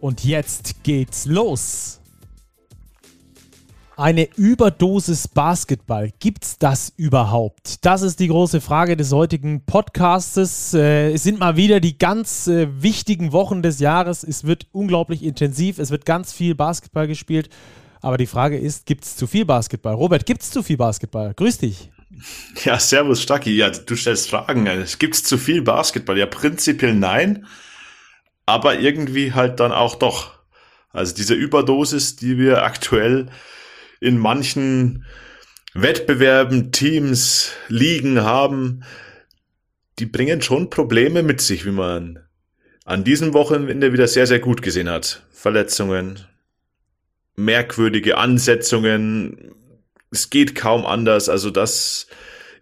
Und jetzt geht's los. Eine Überdosis Basketball, gibt's das überhaupt? Das ist die große Frage des heutigen Podcastes. Äh, es sind mal wieder die ganz äh, wichtigen Wochen des Jahres. Es wird unglaublich intensiv, es wird ganz viel Basketball gespielt. Aber die Frage ist, gibt's zu viel Basketball? Robert, gibt's zu viel Basketball? Grüß dich. Ja, servus Stacki. Ja, du stellst Fragen. Gibt's zu viel Basketball? Ja, prinzipiell nein aber irgendwie halt dann auch doch. Also diese Überdosis, die wir aktuell in manchen Wettbewerben, Teams, Ligen haben, die bringen schon Probleme mit sich, wie man an diesem Wochenende wieder sehr, sehr gut gesehen hat. Verletzungen, merkwürdige Ansetzungen, es geht kaum anders. Also das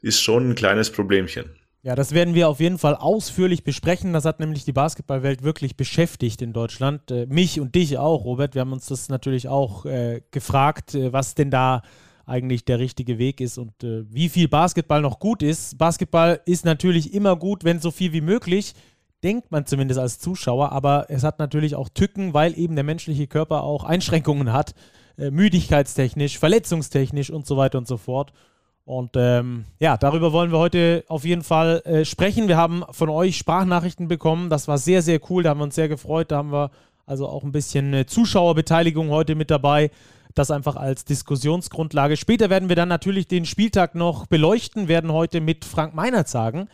ist schon ein kleines Problemchen. Ja, das werden wir auf jeden Fall ausführlich besprechen. Das hat nämlich die Basketballwelt wirklich beschäftigt in Deutschland. Äh, mich und dich auch, Robert. Wir haben uns das natürlich auch äh, gefragt, äh, was denn da eigentlich der richtige Weg ist und äh, wie viel Basketball noch gut ist. Basketball ist natürlich immer gut, wenn so viel wie möglich, denkt man zumindest als Zuschauer, aber es hat natürlich auch Tücken, weil eben der menschliche Körper auch Einschränkungen hat, äh, müdigkeitstechnisch, verletzungstechnisch und so weiter und so fort. Und ähm, ja, darüber wollen wir heute auf jeden Fall äh, sprechen. Wir haben von euch Sprachnachrichten bekommen. Das war sehr, sehr cool. Da haben wir uns sehr gefreut. Da haben wir also auch ein bisschen äh, Zuschauerbeteiligung heute mit dabei. Das einfach als Diskussionsgrundlage. Später werden wir dann natürlich den Spieltag noch beleuchten, werden heute mit Frank Meinert sagen,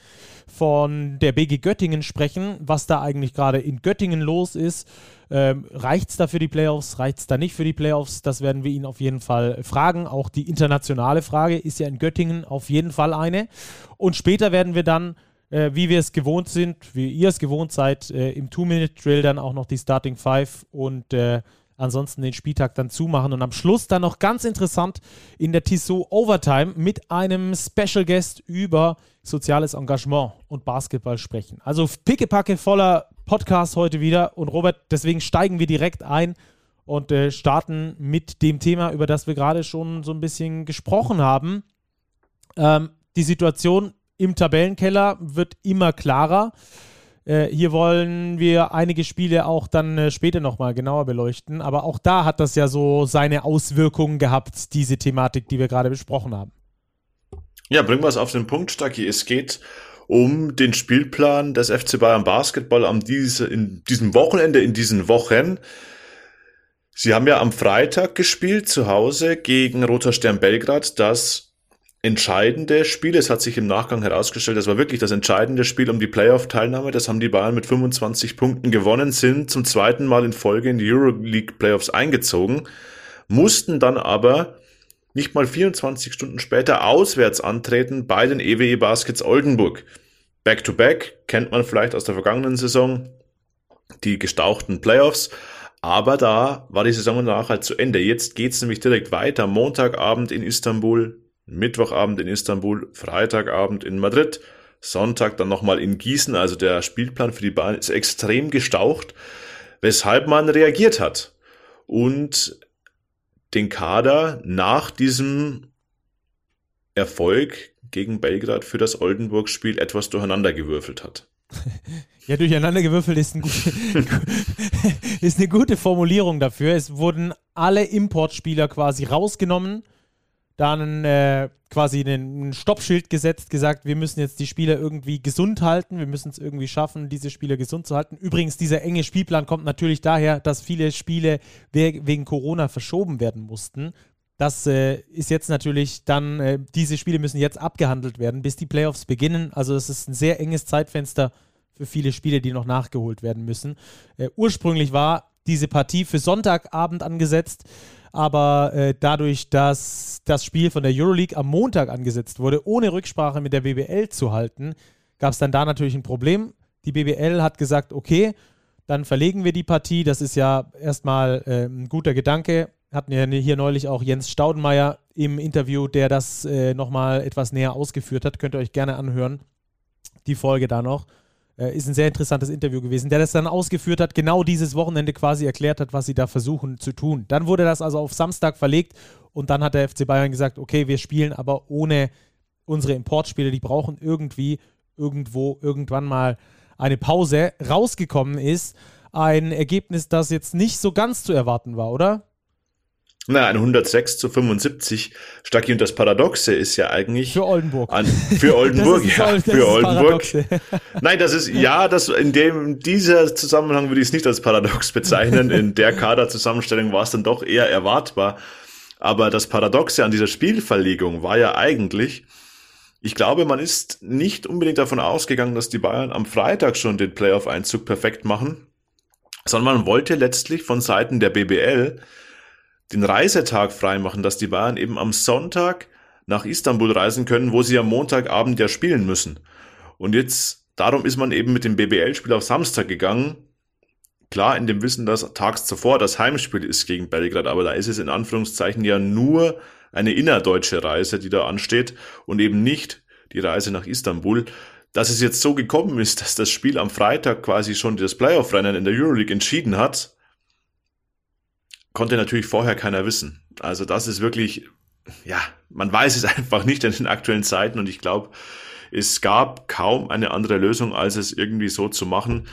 von der BG Göttingen sprechen, was da eigentlich gerade in Göttingen los ist. Ähm, Reicht es da für die Playoffs? Reicht es da nicht für die Playoffs? Das werden wir ihn auf jeden Fall fragen. Auch die internationale Frage ist ja in Göttingen auf jeden Fall eine. Und später werden wir dann, äh, wie wir es gewohnt sind, wie ihr es gewohnt seid, äh, im Two-Minute-Drill dann auch noch die Starting Five und äh, ansonsten den Spieltag dann zumachen und am Schluss dann noch ganz interessant in der Tissot Overtime mit einem Special Guest über soziales Engagement und Basketball sprechen. Also pickepacke voller Podcast heute wieder. Und Robert, deswegen steigen wir direkt ein und äh, starten mit dem Thema, über das wir gerade schon so ein bisschen gesprochen haben. Ähm, die Situation im Tabellenkeller wird immer klarer. Äh, hier wollen wir einige Spiele auch dann äh, später nochmal genauer beleuchten. Aber auch da hat das ja so seine Auswirkungen gehabt, diese Thematik, die wir gerade besprochen haben. Ja, bringen wir es auf den Punkt, Stacki. Es geht um den Spielplan des FC Bayern Basketball am diese, in diesem Wochenende, in diesen Wochen. Sie haben ja am Freitag gespielt zu Hause gegen Roter Stern Belgrad, das entscheidende Spiel. Es hat sich im Nachgang herausgestellt, das war wirklich das entscheidende Spiel um die Playoff-Teilnahme. Das haben die Bayern mit 25 Punkten gewonnen, sind zum zweiten Mal in Folge in die Euroleague Playoffs eingezogen, mussten dann aber nicht mal 24 Stunden später auswärts antreten bei den EWE Baskets Oldenburg. Back-to-back -back, kennt man vielleicht aus der vergangenen Saison, die gestauchten Playoffs. Aber da war die Saison danach halt zu Ende. Jetzt geht's nämlich direkt weiter. Montagabend in Istanbul, Mittwochabend in Istanbul, Freitagabend in Madrid, Sonntag dann nochmal in Gießen. Also der Spielplan für die Bahn ist extrem gestaucht, weshalb man reagiert hat und den Kader nach diesem Erfolg gegen Belgrad für das Oldenburg-Spiel etwas durcheinandergewürfelt hat. Ja, durcheinandergewürfelt ist, ein ist eine gute Formulierung dafür. Es wurden alle Importspieler quasi rausgenommen, dann äh, quasi ein Stoppschild gesetzt, gesagt, wir müssen jetzt die Spieler irgendwie gesund halten, wir müssen es irgendwie schaffen, diese Spieler gesund zu halten. Übrigens, dieser enge Spielplan kommt natürlich daher, dass viele Spiele wegen Corona verschoben werden mussten. Das äh, ist jetzt natürlich dann, äh, diese Spiele müssen jetzt abgehandelt werden, bis die Playoffs beginnen. Also es ist ein sehr enges Zeitfenster für viele Spiele, die noch nachgeholt werden müssen. Äh, ursprünglich war diese Partie für Sonntagabend angesetzt, aber äh, dadurch, dass das Spiel von der Euroleague am Montag angesetzt wurde, ohne Rücksprache mit der BBL zu halten, gab es dann da natürlich ein Problem. Die BBL hat gesagt, okay, dann verlegen wir die Partie. Das ist ja erstmal äh, ein guter Gedanke. Hatten ja hier neulich auch Jens Staudenmeier im Interview, der das äh, nochmal etwas näher ausgeführt hat. Könnt ihr euch gerne anhören. Die Folge da noch. Äh, ist ein sehr interessantes Interview gewesen, der das dann ausgeführt hat, genau dieses Wochenende quasi erklärt hat, was sie da versuchen zu tun. Dann wurde das also auf Samstag verlegt und dann hat der FC Bayern gesagt, okay, wir spielen aber ohne unsere Importspiele, die brauchen irgendwie irgendwo irgendwann mal eine Pause. Rausgekommen ist ein Ergebnis, das jetzt nicht so ganz zu erwarten war, oder? Na, ein 106 zu 75. Stacki, und das Paradoxe ist ja eigentlich. Für Oldenburg. An, für Oldenburg, ja. für Oldenburg. Nein, das ist, ja, das, in dem, dieser Zusammenhang würde ich es nicht als Paradox bezeichnen. In der Kaderzusammenstellung war es dann doch eher erwartbar. Aber das Paradoxe an dieser Spielverlegung war ja eigentlich, ich glaube, man ist nicht unbedingt davon ausgegangen, dass die Bayern am Freitag schon den Playoff-Einzug perfekt machen, sondern man wollte letztlich von Seiten der BBL den Reisetag freimachen, dass die Bayern eben am Sonntag nach Istanbul reisen können, wo sie am Montagabend ja spielen müssen. Und jetzt, darum ist man eben mit dem BBL-Spiel auf Samstag gegangen. Klar, in dem Wissen, dass tags zuvor das Heimspiel ist gegen Belgrad, aber da ist es in Anführungszeichen ja nur eine innerdeutsche Reise, die da ansteht und eben nicht die Reise nach Istanbul. Dass es jetzt so gekommen ist, dass das Spiel am Freitag quasi schon das Playoff-Rennen in der Euroleague entschieden hat, konnte natürlich vorher keiner wissen. Also das ist wirklich, ja, man weiß es einfach nicht in den aktuellen Zeiten und ich glaube, es gab kaum eine andere Lösung, als es irgendwie so zu machen.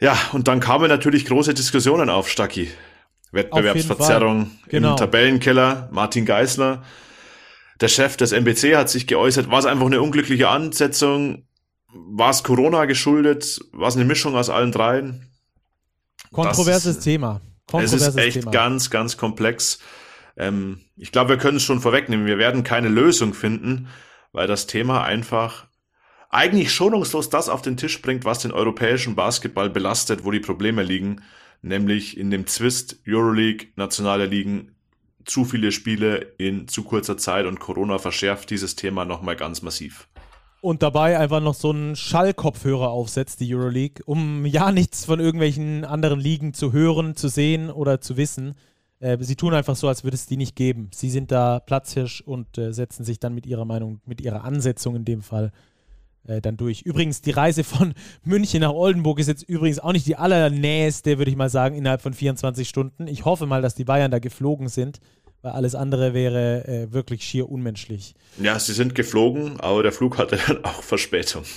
Ja, und dann kamen natürlich große Diskussionen auf, Stacki. Wettbewerbsverzerrung genau. im Tabellenkeller. Martin Geisler, der Chef des MBC, hat sich geäußert. War es einfach eine unglückliche Ansetzung? War es Corona geschuldet? War es eine Mischung aus allen dreien? Kontroverses das, Thema. Es ist echt Thema. ganz, ganz komplex. Ähm, ich glaube, wir können es schon vorwegnehmen. Wir werden keine Lösung finden, weil das Thema einfach eigentlich schonungslos das auf den Tisch bringt, was den europäischen Basketball belastet, wo die Probleme liegen nämlich in dem Zwist Euroleague, nationale Ligen, zu viele Spiele in zu kurzer Zeit und Corona verschärft dieses Thema nochmal ganz massiv. Und dabei einfach noch so einen Schallkopfhörer aufsetzt, die Euroleague, um ja nichts von irgendwelchen anderen Ligen zu hören, zu sehen oder zu wissen. Äh, sie tun einfach so, als würde es die nicht geben. Sie sind da Platzhirsch und äh, setzen sich dann mit ihrer Meinung, mit ihrer Ansetzung in dem Fall äh, dann durch. Übrigens, die Reise von München nach Oldenburg ist jetzt übrigens auch nicht die allernäheste, würde ich mal sagen, innerhalb von 24 Stunden. Ich hoffe mal, dass die Bayern da geflogen sind, weil alles andere wäre äh, wirklich schier unmenschlich. Ja, sie sind geflogen, aber der Flug hatte dann auch Verspätung.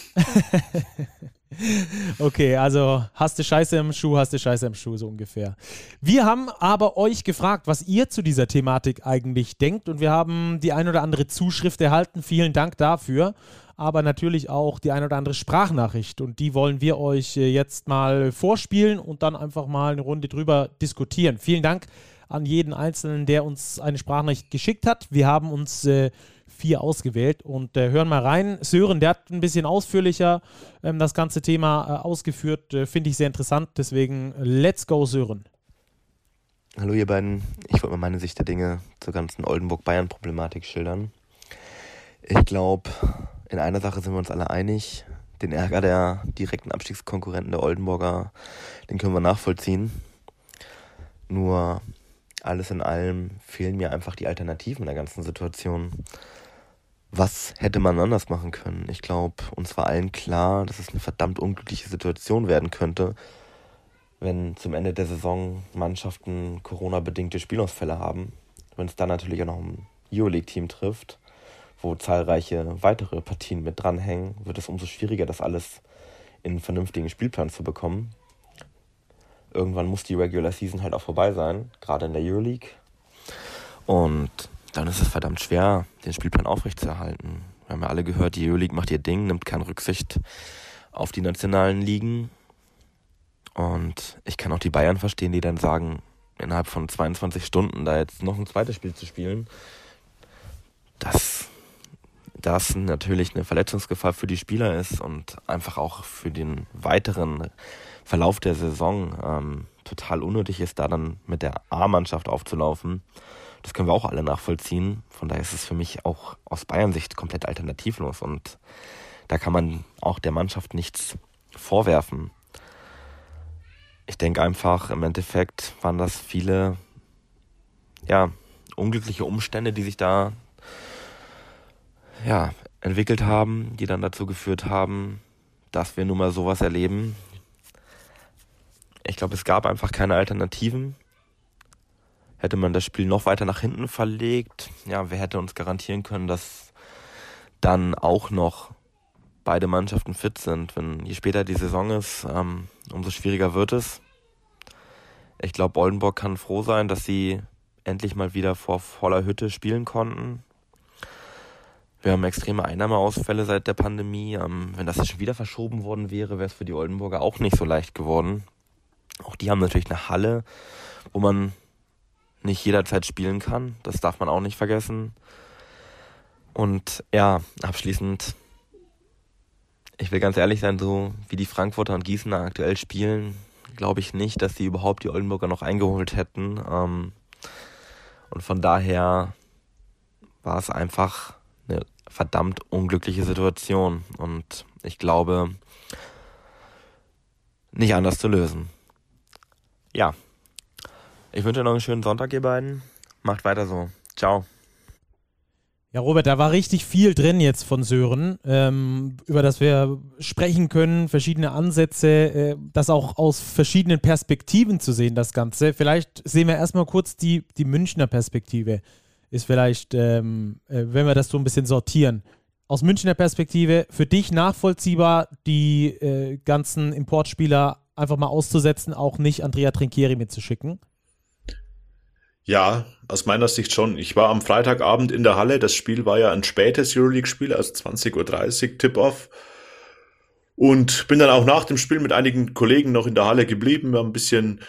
Okay, also hast du Scheiße im Schuh, hast du Scheiße im Schuh, so ungefähr. Wir haben aber euch gefragt, was ihr zu dieser Thematik eigentlich denkt und wir haben die ein oder andere Zuschrift erhalten. Vielen Dank dafür. Aber natürlich auch die ein oder andere Sprachnachricht und die wollen wir euch äh, jetzt mal vorspielen und dann einfach mal eine Runde drüber diskutieren. Vielen Dank an jeden Einzelnen, der uns eine Sprachnachricht geschickt hat. Wir haben uns äh, vier ausgewählt und äh, hören mal rein. Sören, der hat ein bisschen ausführlicher ähm, das ganze Thema äh, ausgeführt. Äh, Finde ich sehr interessant. Deswegen let's go, Sören. Hallo ihr beiden, ich wollte mal meine Sicht der Dinge zur ganzen Oldenburg-Bayern-Problematik schildern. Ich glaube, in einer Sache sind wir uns alle einig. Den Ärger der direkten Abstiegskonkurrenten der Oldenburger, den können wir nachvollziehen. Nur alles in allem fehlen mir einfach die Alternativen in der ganzen Situation was hätte man anders machen können? Ich glaube, uns war allen klar, dass es eine verdammt unglückliche Situation werden könnte, wenn zum Ende der Saison Mannschaften Corona-bedingte Spielausfälle haben. Wenn es dann natürlich auch noch ein Euroleague-Team trifft, wo zahlreiche weitere Partien mit dranhängen, wird es umso schwieriger, das alles in einen vernünftigen Spielplan zu bekommen. Irgendwann muss die Regular Season halt auch vorbei sein, gerade in der Euroleague. Und dann ist es verdammt schwer, den Spielplan aufrechtzuerhalten. Wir haben ja alle gehört, die EU-League macht ihr Ding, nimmt keine Rücksicht auf die nationalen Ligen. Und ich kann auch die Bayern verstehen, die dann sagen, innerhalb von 22 Stunden da jetzt noch ein zweites Spiel zu spielen, dass das natürlich eine Verletzungsgefahr für die Spieler ist und einfach auch für den weiteren Verlauf der Saison ähm, total unnötig ist, da dann mit der A-Mannschaft aufzulaufen. Das können wir auch alle nachvollziehen. Von daher ist es für mich auch aus Bayern-Sicht komplett alternativlos und da kann man auch der Mannschaft nichts vorwerfen. ich denke einfach, im Endeffekt waren das viele, ja, unglückliche Umstände, die sich da, ja, entwickelt haben, die dann dazu geführt haben, dass wir nun mal sowas erleben. Ich glaube, es gab einfach keine Alternativen. Hätte man das Spiel noch weiter nach hinten verlegt, ja, wer hätte uns garantieren können, dass dann auch noch beide Mannschaften fit sind. Wenn je später die Saison ist, ähm, umso schwieriger wird es. Ich glaube, Oldenburg kann froh sein, dass sie endlich mal wieder vor voller Hütte spielen konnten. Wir haben extreme Einnahmeausfälle seit der Pandemie. Ähm, wenn das jetzt schon wieder verschoben worden wäre, wäre es für die Oldenburger auch nicht so leicht geworden. Auch die haben natürlich eine Halle, wo man nicht jederzeit spielen kann. Das darf man auch nicht vergessen. Und ja, abschließend, ich will ganz ehrlich sein, so wie die Frankfurter und Gießener aktuell spielen, glaube ich nicht, dass sie überhaupt die Oldenburger noch eingeholt hätten. Ähm, und von daher war es einfach eine verdammt unglückliche Situation. Und ich glaube, nicht anders zu lösen. Ja, ich wünsche noch einen schönen Sonntag, ihr beiden. Macht weiter so. Ciao. Ja, Robert, da war richtig viel drin jetzt von Sören, ähm, über das wir sprechen können, verschiedene Ansätze, äh, das auch aus verschiedenen Perspektiven zu sehen, das Ganze. Vielleicht sehen wir erstmal kurz die, die Münchner Perspektive. Ist vielleicht, ähm, äh, wenn wir das so ein bisschen sortieren. Aus Münchner Perspektive für dich nachvollziehbar, die äh, ganzen Importspieler einfach mal auszusetzen, auch nicht Andrea Trinchieri mitzuschicken? Ja, aus meiner Sicht schon. Ich war am Freitagabend in der Halle. Das Spiel war ja ein spätes Euroleague-Spiel, also 20.30 Uhr Tip-Off. Und bin dann auch nach dem Spiel mit einigen Kollegen noch in der Halle geblieben. Wir haben ein bisschen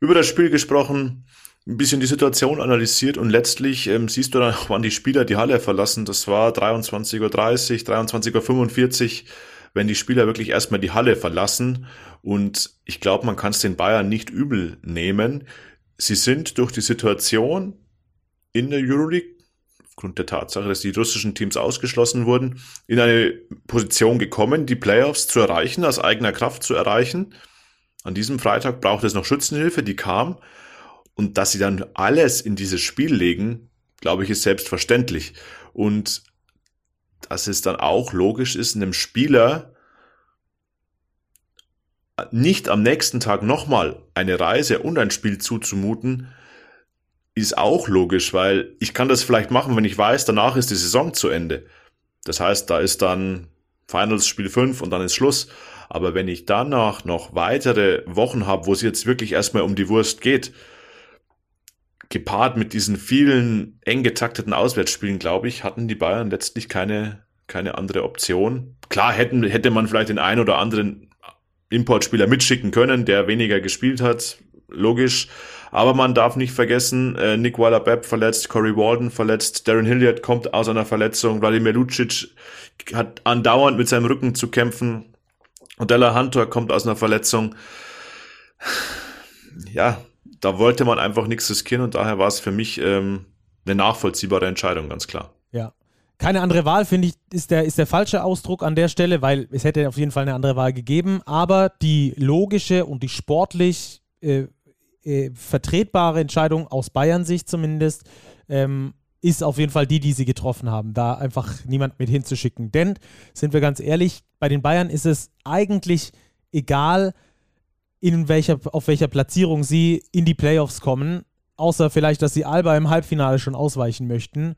über das Spiel gesprochen, ein bisschen die Situation analysiert und letztlich ähm, siehst du dann auch, wann die Spieler die Halle verlassen. Das war 23.30 Uhr, 23.45 Uhr, wenn die Spieler wirklich erstmal die Halle verlassen. Und ich glaube, man kann es den Bayern nicht übel nehmen sie sind durch die Situation in der Euroleague, aufgrund der Tatsache, dass die russischen Teams ausgeschlossen wurden, in eine Position gekommen, die Playoffs zu erreichen, aus eigener Kraft zu erreichen. An diesem Freitag braucht es noch Schützenhilfe, die kam. Und dass sie dann alles in dieses Spiel legen, glaube ich, ist selbstverständlich. Und dass es dann auch logisch ist, einem Spieler nicht am nächsten Tag nochmal eine Reise und ein Spiel zuzumuten, ist auch logisch, weil ich kann das vielleicht machen, wenn ich weiß, danach ist die Saison zu Ende. Das heißt, da ist dann Finals Spiel 5 und dann ist Schluss. Aber wenn ich danach noch weitere Wochen habe, wo es jetzt wirklich erstmal um die Wurst geht, gepaart mit diesen vielen eng getakteten Auswärtsspielen, glaube ich, hatten die Bayern letztlich keine, keine andere Option. Klar hätten, hätte man vielleicht den einen oder anderen Importspieler mitschicken können, der weniger gespielt hat, logisch. Aber man darf nicht vergessen, äh, Nick Waller-Bepp verletzt, Corey Walden verletzt, Darren Hilliard kommt aus einer Verletzung, Vladimir Lucic hat andauernd mit seinem Rücken zu kämpfen, Odella Hunter kommt aus einer Verletzung. Ja, da wollte man einfach nichts riskieren und daher war es für mich ähm, eine nachvollziehbare Entscheidung, ganz klar. Ja, keine andere Wahl, finde ich, ist der, ist der falsche Ausdruck an der Stelle, weil es hätte auf jeden Fall eine andere Wahl gegeben. Aber die logische und die sportlich äh, äh, vertretbare Entscheidung aus Bayern-Sicht zumindest ähm, ist auf jeden Fall die, die sie getroffen haben, da einfach niemand mit hinzuschicken. Denn, sind wir ganz ehrlich, bei den Bayern ist es eigentlich egal, in welcher, auf welcher Platzierung sie in die Playoffs kommen, außer vielleicht, dass sie Alba im Halbfinale schon ausweichen möchten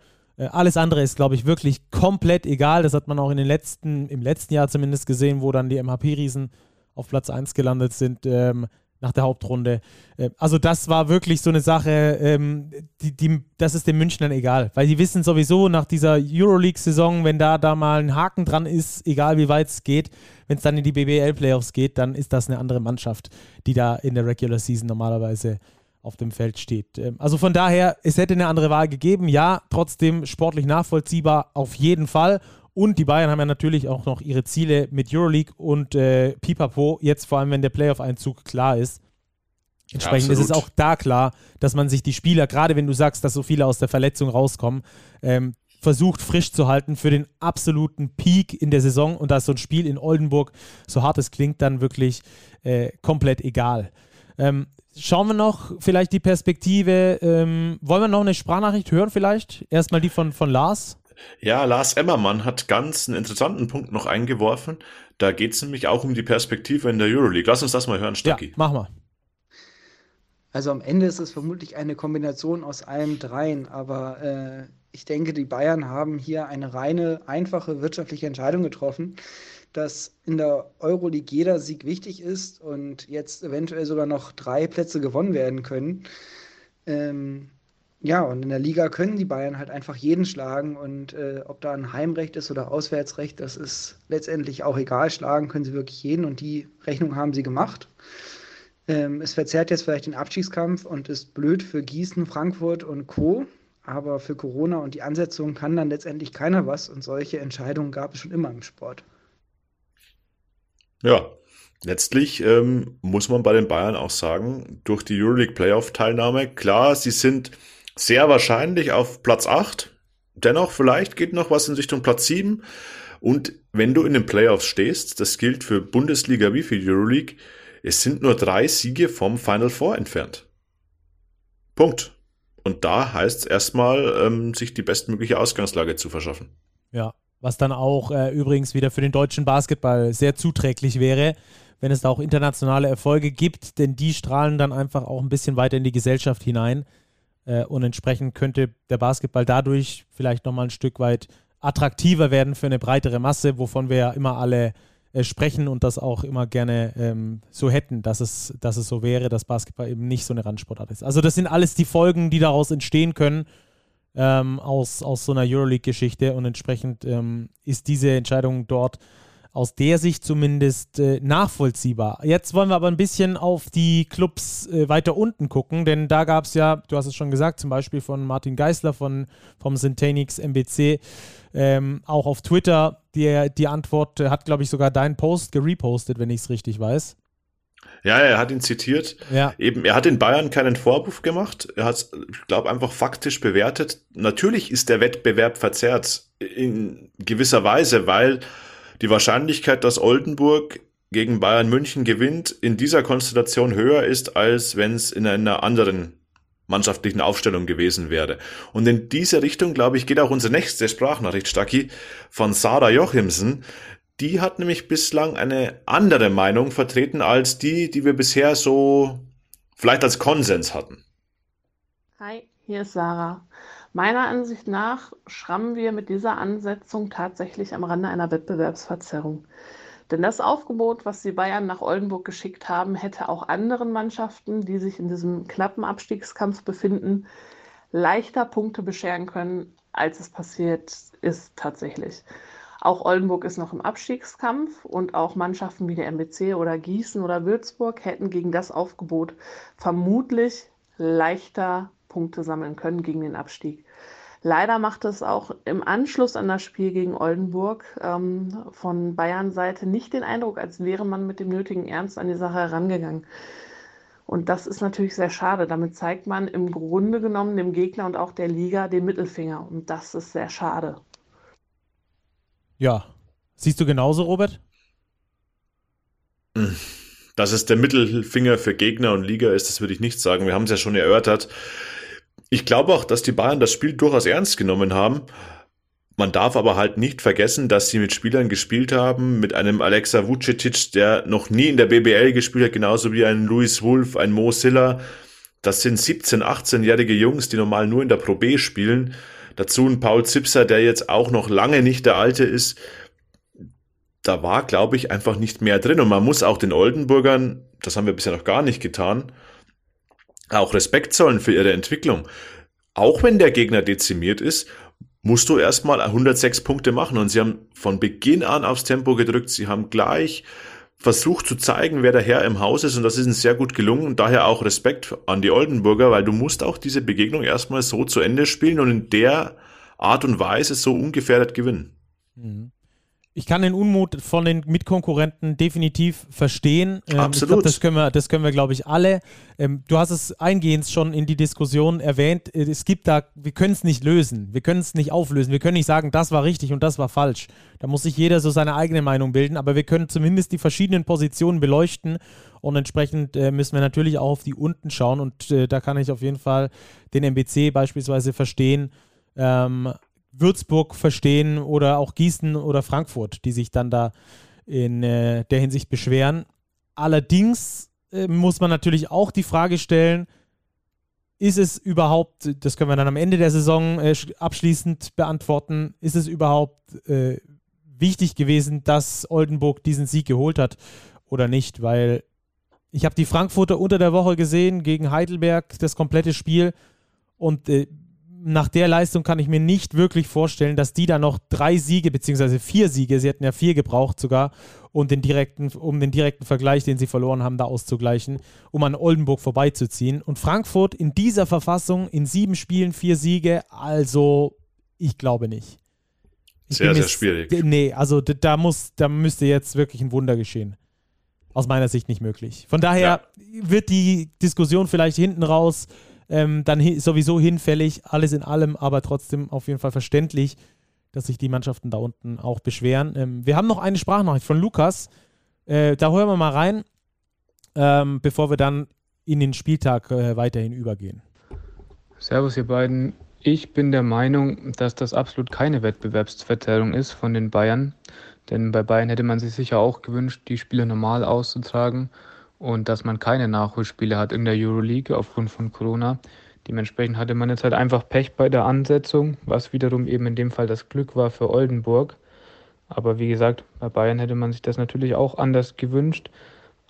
alles andere ist, glaube ich, wirklich komplett egal. Das hat man auch in den letzten, im letzten Jahr zumindest gesehen, wo dann die MHP-Riesen auf Platz 1 gelandet sind ähm, nach der Hauptrunde. Äh, also das war wirklich so eine Sache, ähm, die, die, das ist den Münchnern egal, weil die wissen sowieso nach dieser Euroleague-Saison, wenn da, da mal ein Haken dran ist, egal wie weit es geht, wenn es dann in die BBL-Playoffs geht, dann ist das eine andere Mannschaft, die da in der Regular Season normalerweise auf dem Feld steht. Ähm, also von daher, es hätte eine andere Wahl gegeben. Ja, trotzdem sportlich nachvollziehbar auf jeden Fall. Und die Bayern haben ja natürlich auch noch ihre Ziele mit Euroleague und äh, Pipapo, jetzt vor allem, wenn der Playoff-Einzug klar ist. Entsprechend ja, ist es auch da klar, dass man sich die Spieler, gerade wenn du sagst, dass so viele aus der Verletzung rauskommen, ähm, versucht frisch zu halten für den absoluten Peak in der Saison und da ist so ein Spiel in Oldenburg, so hart es klingt, dann wirklich äh, komplett egal. Ähm, schauen wir noch vielleicht die Perspektive. Ähm, wollen wir noch eine Sprachnachricht hören vielleicht? Erstmal die von, von Lars. Ja, Lars Emmermann hat ganz einen interessanten Punkt noch eingeworfen. Da geht es nämlich auch um die Perspektive in der Euroleague. Lass uns das mal hören, Stacki. Ja, mach mal. Also am Ende ist es vermutlich eine Kombination aus allem dreien, aber äh, ich denke, die Bayern haben hier eine reine, einfache wirtschaftliche Entscheidung getroffen, dass in der Euroleague jeder Sieg wichtig ist und jetzt eventuell sogar noch drei Plätze gewonnen werden können. Ähm, ja, und in der Liga können die Bayern halt einfach jeden schlagen und äh, ob da ein Heimrecht ist oder Auswärtsrecht, das ist letztendlich auch egal. Schlagen können sie wirklich jeden und die Rechnung haben sie gemacht. Ähm, es verzerrt jetzt vielleicht den Abstiegskampf und ist blöd für Gießen, Frankfurt und Co. Aber für Corona und die Ansetzung kann dann letztendlich keiner was und solche Entscheidungen gab es schon immer im Sport. Ja, letztlich ähm, muss man bei den Bayern auch sagen, durch die Euroleague Playoff-Teilnahme, klar, sie sind sehr wahrscheinlich auf Platz 8. Dennoch, vielleicht geht noch was in Richtung Platz 7. Und wenn du in den Playoffs stehst, das gilt für Bundesliga wie für Euroleague, es sind nur drei Siege vom Final Four entfernt. Punkt. Und da heißt es erstmal, ähm, sich die bestmögliche Ausgangslage zu verschaffen. Ja, was dann auch äh, übrigens wieder für den deutschen Basketball sehr zuträglich wäre, wenn es da auch internationale Erfolge gibt, denn die strahlen dann einfach auch ein bisschen weiter in die Gesellschaft hinein. Äh, und entsprechend könnte der Basketball dadurch vielleicht nochmal ein Stück weit attraktiver werden für eine breitere Masse, wovon wir ja immer alle äh, sprechen und das auch immer gerne ähm, so hätten, dass es, dass es so wäre, dass Basketball eben nicht so eine Randsportart ist. Also das sind alles die Folgen, die daraus entstehen können ähm, aus, aus so einer Euroleague-Geschichte und entsprechend ähm, ist diese Entscheidung dort aus der Sicht zumindest äh, nachvollziehbar. Jetzt wollen wir aber ein bisschen auf die Clubs äh, weiter unten gucken, denn da gab es ja, du hast es schon gesagt, zum Beispiel von Martin Geisler von, vom Syntanix MBC, ähm, auch auf Twitter, die, die Antwort äh, hat, glaube ich, sogar deinen Post gerepostet, wenn ich es richtig weiß. Ja, er hat ihn zitiert. Ja. Eben, er hat in Bayern keinen Vorwurf gemacht. Er hat, ich glaube, einfach faktisch bewertet. Natürlich ist der Wettbewerb verzerrt in gewisser Weise, weil die Wahrscheinlichkeit, dass Oldenburg gegen Bayern München gewinnt, in dieser Konstellation höher ist, als wenn es in einer anderen mannschaftlichen Aufstellung gewesen wäre. Und in diese Richtung, glaube ich, geht auch unsere nächste Sprachnachricht, Stacki, von Sarah Jochimsen. Die hat nämlich bislang eine andere Meinung vertreten als die, die wir bisher so vielleicht als Konsens hatten. Hi, hier ist Sarah. Meiner Ansicht nach schrammen wir mit dieser Ansetzung tatsächlich am Rande einer Wettbewerbsverzerrung. Denn das Aufgebot, was die Bayern nach Oldenburg geschickt haben, hätte auch anderen Mannschaften, die sich in diesem knappen Abstiegskampf befinden, leichter Punkte bescheren können, als es passiert ist tatsächlich. Auch Oldenburg ist noch im Abstiegskampf und auch Mannschaften wie der MBC oder Gießen oder Würzburg hätten gegen das Aufgebot vermutlich leichter Punkte sammeln können gegen den Abstieg. Leider macht es auch im Anschluss an das Spiel gegen Oldenburg ähm, von Bayern Seite nicht den Eindruck, als wäre man mit dem nötigen Ernst an die Sache herangegangen. Und das ist natürlich sehr schade. Damit zeigt man im Grunde genommen dem Gegner und auch der Liga den Mittelfinger. Und das ist sehr schade. Ja. Siehst du genauso, Robert? Dass es der Mittelfinger für Gegner und Liga ist, das würde ich nicht sagen. Wir haben es ja schon erörtert. Ich glaube auch, dass die Bayern das Spiel durchaus ernst genommen haben. Man darf aber halt nicht vergessen, dass sie mit Spielern gespielt haben, mit einem Alexa Vucetic, der noch nie in der BBL gespielt hat, genauso wie ein Louis Wolf, ein Mo Silla. Das sind 17-, 18-jährige Jungs, die normal nur in der Pro B spielen. Dazu ein Paul Zipser, der jetzt auch noch lange nicht der Alte ist. Da war, glaube ich, einfach nicht mehr drin. Und man muss auch den Oldenburgern, das haben wir bisher noch gar nicht getan, auch Respekt zollen für ihre Entwicklung. Auch wenn der Gegner dezimiert ist, musst du erstmal 106 Punkte machen. Und sie haben von Beginn an aufs Tempo gedrückt. Sie haben gleich versucht zu zeigen, wer der Herr im Haus ist. Und das ist ihnen sehr gut gelungen. Und daher auch Respekt an die Oldenburger, weil du musst auch diese Begegnung erstmal so zu Ende spielen und in der Art und Weise so ungefährdet gewinnen. Mhm. Ich kann den Unmut von den Mitkonkurrenten definitiv verstehen. Ähm, Absolut. Glaub, das können wir, das können wir, glaube ich, alle. Ähm, du hast es eingehend schon in die Diskussion erwähnt. Es gibt da, wir können es nicht lösen. Wir können es nicht auflösen. Wir können nicht sagen, das war richtig und das war falsch. Da muss sich jeder so seine eigene Meinung bilden. Aber wir können zumindest die verschiedenen Positionen beleuchten. Und entsprechend äh, müssen wir natürlich auch auf die unten schauen. Und äh, da kann ich auf jeden Fall den MBC beispielsweise verstehen. Ähm, Würzburg verstehen oder auch Gießen oder Frankfurt, die sich dann da in äh, der Hinsicht beschweren. Allerdings äh, muss man natürlich auch die Frage stellen, ist es überhaupt, das können wir dann am Ende der Saison äh, abschließend beantworten, ist es überhaupt äh, wichtig gewesen, dass Oldenburg diesen Sieg geholt hat oder nicht? Weil ich habe die Frankfurter unter der Woche gesehen gegen Heidelberg, das komplette Spiel und äh, nach der Leistung kann ich mir nicht wirklich vorstellen, dass die da noch drei Siege, beziehungsweise vier Siege, sie hätten ja vier gebraucht sogar, um den direkten, um den direkten Vergleich, den sie verloren haben, da auszugleichen, um an Oldenburg vorbeizuziehen. Und Frankfurt in dieser Verfassung in sieben Spielen vier Siege, also ich glaube nicht. Ich sehr, sehr schwierig. Nee, also da muss, da müsste jetzt wirklich ein Wunder geschehen. Aus meiner Sicht nicht möglich. Von daher ja. wird die Diskussion vielleicht hinten raus ähm, dann hi sowieso hinfällig, alles in allem, aber trotzdem auf jeden Fall verständlich, dass sich die Mannschaften da unten auch beschweren. Ähm, wir haben noch eine Sprachnachricht von Lukas, äh, da hören wir mal rein, ähm, bevor wir dann in den Spieltag äh, weiterhin übergehen. Servus, ihr beiden. Ich bin der Meinung, dass das absolut keine Wettbewerbsverzerrung ist von den Bayern. Denn bei Bayern hätte man sich sicher auch gewünscht, die Spiele normal auszutragen und dass man keine Nachholspiele hat in der Euroleague aufgrund von Corona. Dementsprechend hatte man jetzt halt einfach Pech bei der Ansetzung, was wiederum eben in dem Fall das Glück war für Oldenburg. Aber wie gesagt, bei Bayern hätte man sich das natürlich auch anders gewünscht.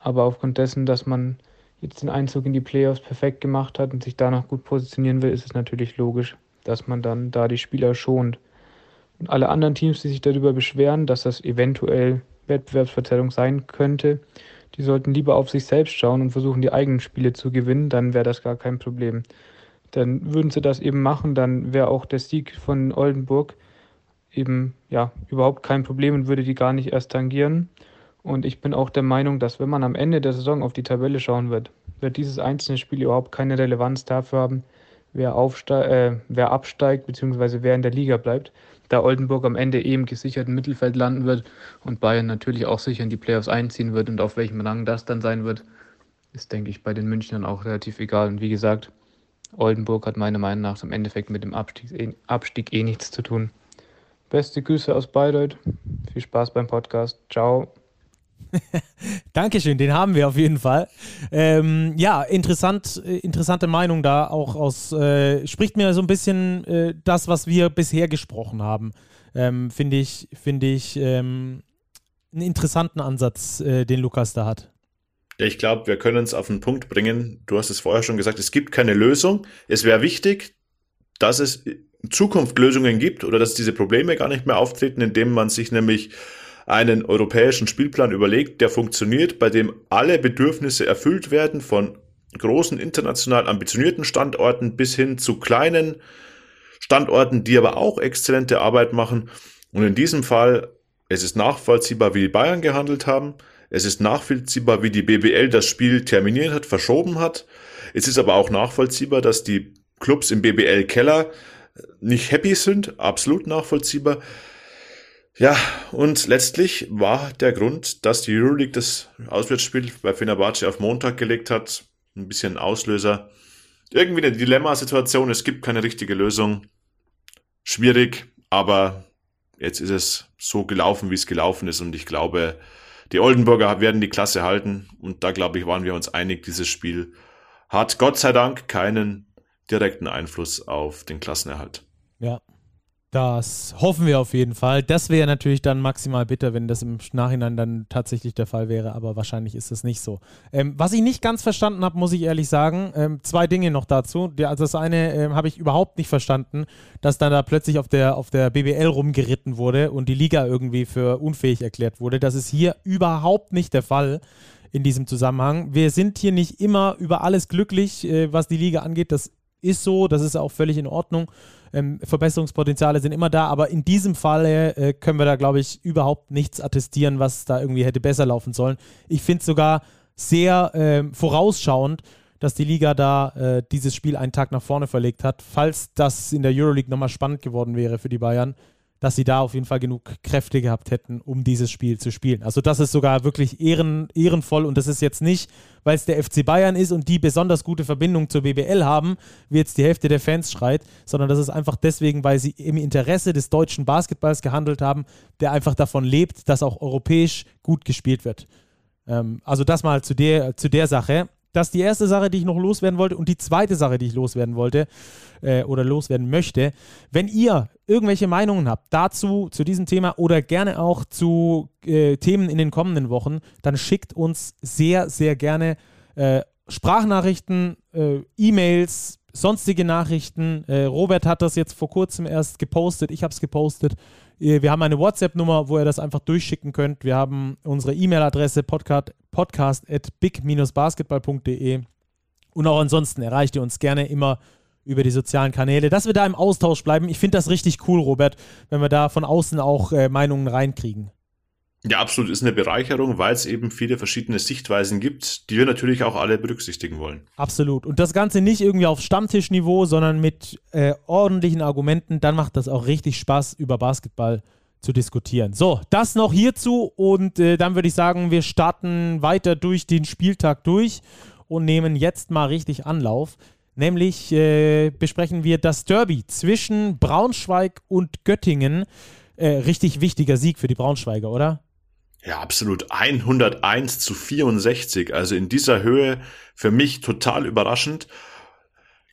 Aber aufgrund dessen, dass man jetzt den Einzug in die Playoffs perfekt gemacht hat und sich da noch gut positionieren will, ist es natürlich logisch, dass man dann da die Spieler schont. Und alle anderen Teams, die sich darüber beschweren, dass das eventuell Wettbewerbsverzerrung sein könnte, die sollten lieber auf sich selbst schauen und versuchen, die eigenen Spiele zu gewinnen, dann wäre das gar kein Problem. Dann würden sie das eben machen, dann wäre auch der Sieg von Oldenburg eben ja überhaupt kein Problem und würde die gar nicht erst tangieren. Und ich bin auch der Meinung, dass wenn man am Ende der Saison auf die Tabelle schauen wird, wird dieses einzelne Spiel überhaupt keine Relevanz dafür haben, wer, äh, wer absteigt bzw. wer in der Liga bleibt da Oldenburg am Ende eben gesichert im Mittelfeld landen wird und Bayern natürlich auch sicher in die Playoffs einziehen wird und auf welchem Rang das dann sein wird, ist, denke ich, bei den Münchnern auch relativ egal. Und wie gesagt, Oldenburg hat meiner Meinung nach im Endeffekt mit dem Abstieg, eh, Abstieg eh nichts zu tun. Beste Grüße aus Bayreuth. Viel Spaß beim Podcast. Ciao. Dankeschön, den haben wir auf jeden Fall. Ähm, ja, interessant, äh, interessante Meinung da auch aus, äh, spricht mir so ein bisschen äh, das, was wir bisher gesprochen haben. Ähm, Finde ich, finde ich ähm, einen interessanten Ansatz, äh, den Lukas da hat. Ich glaube, wir können es auf den Punkt bringen. Du hast es vorher schon gesagt, es gibt keine Lösung. Es wäre wichtig, dass es in Zukunft Lösungen gibt oder dass diese Probleme gar nicht mehr auftreten, indem man sich nämlich einen europäischen Spielplan überlegt, der funktioniert, bei dem alle Bedürfnisse erfüllt werden, von großen international ambitionierten Standorten bis hin zu kleinen Standorten, die aber auch exzellente Arbeit machen. Und in diesem Fall, es ist nachvollziehbar, wie die Bayern gehandelt haben. Es ist nachvollziehbar, wie die BBL das Spiel terminiert hat, verschoben hat. Es ist aber auch nachvollziehbar, dass die Clubs im BBL-Keller nicht happy sind. Absolut nachvollziehbar. Ja, und letztlich war der Grund, dass die Euroleague das Auswärtsspiel bei Fenerbahce auf Montag gelegt hat, ein bisschen Auslöser. Irgendwie eine Dilemmasituation, es gibt keine richtige Lösung. Schwierig, aber jetzt ist es so gelaufen, wie es gelaufen ist und ich glaube, die Oldenburger werden die Klasse halten und da glaube ich, waren wir uns einig, dieses Spiel hat Gott sei Dank keinen direkten Einfluss auf den Klassenerhalt. Ja, das hoffen wir auf jeden Fall. Das wäre natürlich dann maximal bitter, wenn das im Nachhinein dann tatsächlich der Fall wäre, aber wahrscheinlich ist es nicht so. Ähm, was ich nicht ganz verstanden habe, muss ich ehrlich sagen, ähm, zwei Dinge noch dazu. Also das eine ähm, habe ich überhaupt nicht verstanden, dass dann da plötzlich auf der, auf der BBL rumgeritten wurde und die Liga irgendwie für unfähig erklärt wurde. Das ist hier überhaupt nicht der Fall in diesem Zusammenhang. Wir sind hier nicht immer über alles glücklich, äh, was die Liga angeht. Das ist so, das ist auch völlig in Ordnung. Ähm, Verbesserungspotenziale sind immer da, aber in diesem Fall äh, können wir da, glaube ich, überhaupt nichts attestieren, was da irgendwie hätte besser laufen sollen. Ich finde es sogar sehr äh, vorausschauend, dass die Liga da äh, dieses Spiel einen Tag nach vorne verlegt hat, falls das in der Euroleague nochmal spannend geworden wäre für die Bayern dass sie da auf jeden Fall genug Kräfte gehabt hätten, um dieses Spiel zu spielen. Also das ist sogar wirklich ehren, ehrenvoll und das ist jetzt nicht, weil es der FC Bayern ist und die besonders gute Verbindung zur BBL haben, wie jetzt die Hälfte der Fans schreit, sondern das ist einfach deswegen, weil sie im Interesse des deutschen Basketballs gehandelt haben, der einfach davon lebt, dass auch europäisch gut gespielt wird. Ähm, also das mal zu der, zu der Sache. Das ist die erste Sache, die ich noch loswerden wollte. Und die zweite Sache, die ich loswerden wollte äh, oder loswerden möchte. Wenn ihr irgendwelche Meinungen habt dazu, zu diesem Thema oder gerne auch zu äh, Themen in den kommenden Wochen, dann schickt uns sehr, sehr gerne äh, Sprachnachrichten, äh, E-Mails, sonstige Nachrichten. Äh, Robert hat das jetzt vor kurzem erst gepostet. Ich habe es gepostet. Äh, wir haben eine WhatsApp-Nummer, wo ihr das einfach durchschicken könnt. Wir haben unsere E-Mail-Adresse podcast, podcast at big-basketball.de. Und auch ansonsten erreicht ihr uns gerne immer über die sozialen Kanäle, dass wir da im Austausch bleiben. Ich finde das richtig cool, Robert, wenn wir da von außen auch äh, Meinungen reinkriegen. Ja, absolut ist eine Bereicherung, weil es eben viele verschiedene Sichtweisen gibt, die wir natürlich auch alle berücksichtigen wollen. Absolut. Und das Ganze nicht irgendwie auf Stammtischniveau, sondern mit äh, ordentlichen Argumenten. Dann macht das auch richtig Spaß, über Basketball zu diskutieren. So, das noch hierzu und äh, dann würde ich sagen, wir starten weiter durch den Spieltag durch und nehmen jetzt mal richtig Anlauf. Nämlich äh, besprechen wir das Derby zwischen Braunschweig und Göttingen. Äh, richtig wichtiger Sieg für die Braunschweiger, oder? Ja, absolut. 101 zu 64. Also in dieser Höhe für mich total überraschend.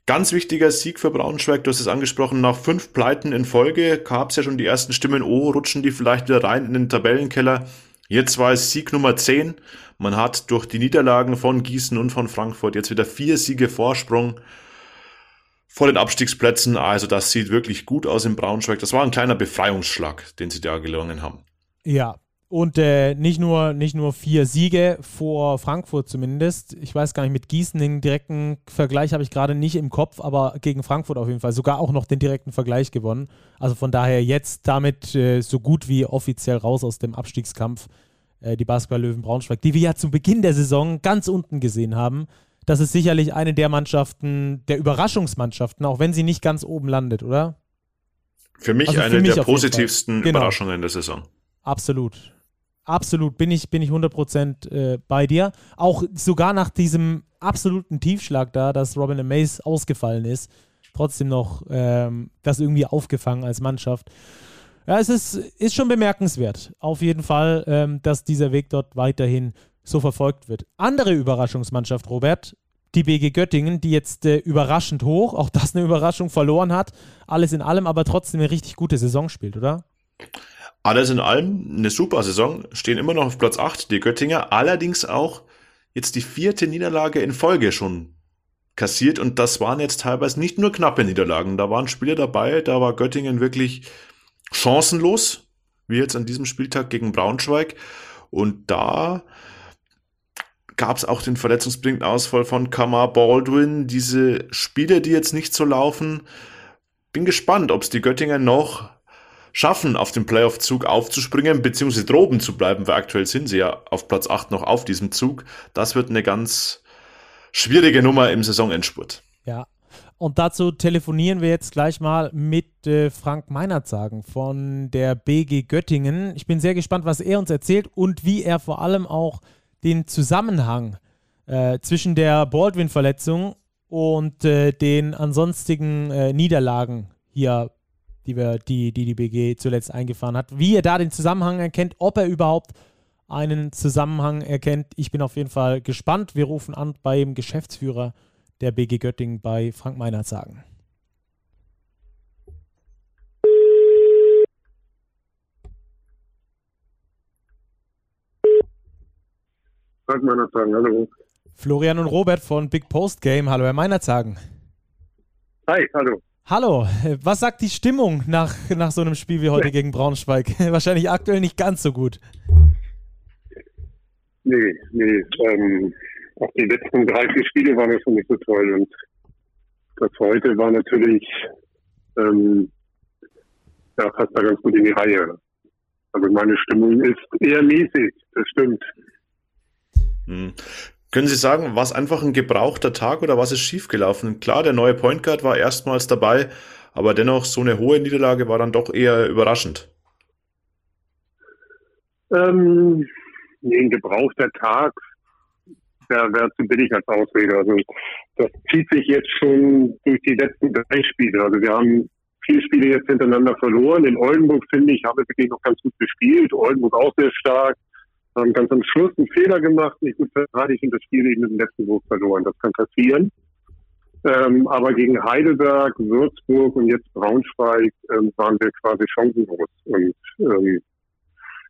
Ganz wichtiger Sieg für Braunschweig, du hast es angesprochen, nach fünf Pleiten in Folge gab es ja schon die ersten Stimmen, oh, rutschen die vielleicht wieder rein in den Tabellenkeller. Jetzt war es Sieg Nummer 10. Man hat durch die Niederlagen von Gießen und von Frankfurt jetzt wieder vier Siege Vorsprung vor den Abstiegsplätzen. Also das sieht wirklich gut aus in Braunschweig. Das war ein kleiner Befreiungsschlag, den sie da gelungen haben. Ja, und äh, nicht, nur, nicht nur vier Siege vor Frankfurt zumindest. Ich weiß gar nicht, mit Gießen den direkten Vergleich habe ich gerade nicht im Kopf, aber gegen Frankfurt auf jeden Fall. Sogar auch noch den direkten Vergleich gewonnen. Also von daher jetzt damit äh, so gut wie offiziell raus aus dem Abstiegskampf äh, die Basketball-Löwen Braunschweig, die wir ja zu Beginn der Saison ganz unten gesehen haben. Das ist sicherlich eine der Mannschaften, der Überraschungsmannschaften, auch wenn sie nicht ganz oben landet, oder? Für mich also eine mich der positivsten genau. Überraschungen der Saison. Absolut. Absolut, bin ich, bin ich 100% äh, bei dir. Auch sogar nach diesem absoluten Tiefschlag da, dass Robin Amaze ausgefallen ist, trotzdem noch ähm, das irgendwie aufgefangen als Mannschaft. Ja, es ist, ist schon bemerkenswert, auf jeden Fall, ähm, dass dieser Weg dort weiterhin so verfolgt wird. Andere Überraschungsmannschaft, Robert, die BG Göttingen, die jetzt äh, überraschend hoch, auch das eine Überraschung, verloren hat. Alles in allem, aber trotzdem eine richtig gute Saison spielt, oder? Alles in allem eine super Saison, stehen immer noch auf Platz 8, die Göttinger, allerdings auch jetzt die vierte Niederlage in Folge schon kassiert und das waren jetzt teilweise nicht nur knappe Niederlagen, da waren Spiele dabei, da war Göttingen wirklich chancenlos, wie jetzt an diesem Spieltag gegen Braunschweig und da gab es auch den verletzungsbedingten Ausfall von Kamar Baldwin. Diese Spiele, die jetzt nicht so laufen, bin gespannt, ob es die Göttinger noch schaffen, auf dem Playoff-Zug aufzuspringen, beziehungsweise droben zu bleiben, weil aktuell sind sie ja auf Platz 8 noch auf diesem Zug. Das wird eine ganz schwierige Nummer im Saisonendspurt. Ja, und dazu telefonieren wir jetzt gleich mal mit äh, Frank Meinerzagen von der BG Göttingen. Ich bin sehr gespannt, was er uns erzählt und wie er vor allem auch den Zusammenhang äh, zwischen der Baldwin-Verletzung und äh, den ansonstigen äh, Niederlagen hier, die, wir, die, die die BG zuletzt eingefahren hat, wie er da den Zusammenhang erkennt, ob er überhaupt einen Zusammenhang erkennt. Ich bin auf jeden Fall gespannt. Wir rufen an beim Geschäftsführer der BG Göttingen bei Frank Meinert sagen. Frank Meinerzagen, hallo. Florian und Robert von Big Post Game. Hallo, Herr Meinerzagen. Hi, hallo. Hallo, was sagt die Stimmung nach, nach so einem Spiel wie heute gegen Braunschweig? Wahrscheinlich aktuell nicht ganz so gut. Nee, nee. Ähm, auch die letzten drei, vier Spiele waren ja schon nicht so toll. Und das heute war natürlich, ähm, ja, passt da ganz gut in die Reihe. Also meine Stimmung ist eher mäßig, das stimmt. Können Sie sagen, war es einfach ein gebrauchter Tag oder was ist schiefgelaufen? Klar, der neue Point Guard war erstmals dabei, aber dennoch so eine hohe Niederlage war dann doch eher überraschend. Ähm, nee, ein gebrauchter Tag wäre wär zu billig als Ausrede. Also das zieht sich jetzt schon durch die letzten drei Spiele. Also wir haben vier Spiele jetzt hintereinander verloren. In Oldenburg, finde ich, haben wir wirklich noch ganz gut gespielt. Oldenburg auch sehr stark. Haben ganz am Schluss einen Fehler gemacht, nicht gut verteidigt und das Spiel eben im letzten Wurf verloren. Das kann passieren. Ähm, aber gegen Heidelberg, Würzburg und jetzt Braunschweig ähm, waren wir quasi chancenlos. Und ähm,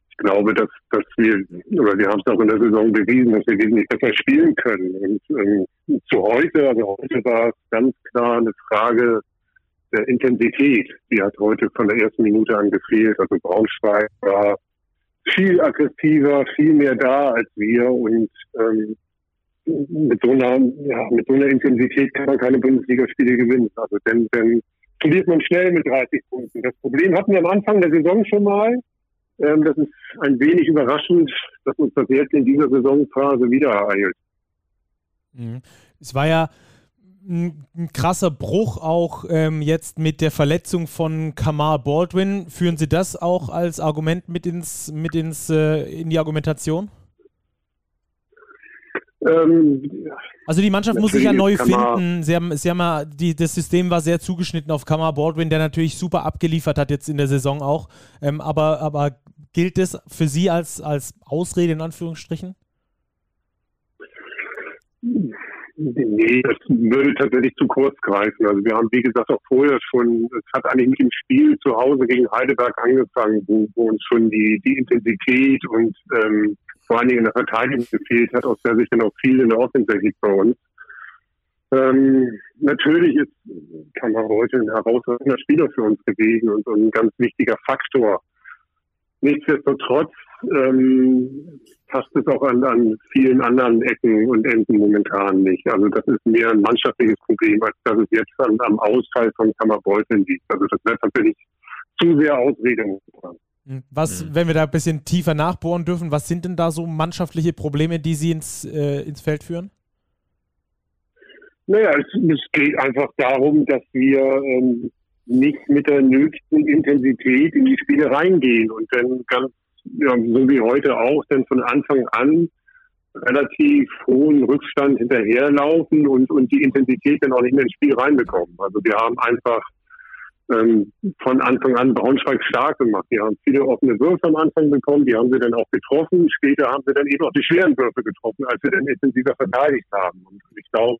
ich glaube, dass, dass wir, oder wir haben es auch in der Saison bewiesen, dass wir wesentlich besser spielen können. Und ähm, zu heute, also heute war es ganz klar eine Frage der Intensität. Die hat heute von der ersten Minute an gefehlt. Also Braunschweig war viel aggressiver, viel mehr da als wir und ähm, mit so einer, ja, mit so einer Intensität kann man keine Bundesligaspiele gewinnen. Also denn, denn verliert man schnell mit 30 Punkten. Das Problem hatten wir am Anfang der Saison schon mal. Ähm, das ist ein wenig überraschend, dass uns das jetzt in dieser Saisonphase wieder ereilt. Mhm. Es war ja ein, ein krasser Bruch auch ähm, jetzt mit der Verletzung von Kamar Baldwin. Führen Sie das auch als Argument mit ins, mit ins äh, in die Argumentation? Ähm, also die Mannschaft muss sich ja neu finden. Sie haben, sie haben ja, die, das System war sehr zugeschnitten auf Kamar Baldwin, der natürlich super abgeliefert hat jetzt in der Saison auch. Ähm, aber, aber gilt das für Sie als, als Ausrede in Anführungsstrichen? Nee, das würde tatsächlich zu kurz greifen. Also wir haben, wie gesagt, auch vorher schon, es hat eigentlich mit dem Spiel zu Hause gegen Heidelberg angefangen, wo, wo uns schon die, die Intensität und ähm, vor allen Dingen in der Verteidigung gefehlt hat, aus der sich dann auch viel in der Offense ergibt bei uns. Ähm, natürlich ist Kammer heute ein herausragender Spieler für uns gewesen und, und ein ganz wichtiger Faktor. Nichtsdestotrotz ähm, passt es auch an, an vielen anderen Ecken und Enden momentan nicht. Also das ist mehr ein mannschaftliches Problem, als dass es jetzt an, am Ausfall von Kammerbeuteln liegt. Also das wäre tatsächlich zu sehr Ausrede. Hm, was, mhm. wenn wir da ein bisschen tiefer nachbohren dürfen, was sind denn da so mannschaftliche Probleme, die Sie ins, äh, ins Feld führen? Naja, es, es geht einfach darum, dass wir ähm, nicht mit der nötigen Intensität in die Spiele reingehen und dann ganz, ja, so wie heute auch, dann von Anfang an relativ hohen Rückstand hinterherlaufen und, und die Intensität dann auch nicht mehr ins Spiel reinbekommen. Also wir haben einfach ähm, von Anfang an Braunschweig stark gemacht. Die haben viele offene Würfe am Anfang bekommen, die haben sie dann auch getroffen. Später haben sie dann eben auch die schweren Würfe getroffen, als wir dann intensiver verteidigt haben. Und ich glaube,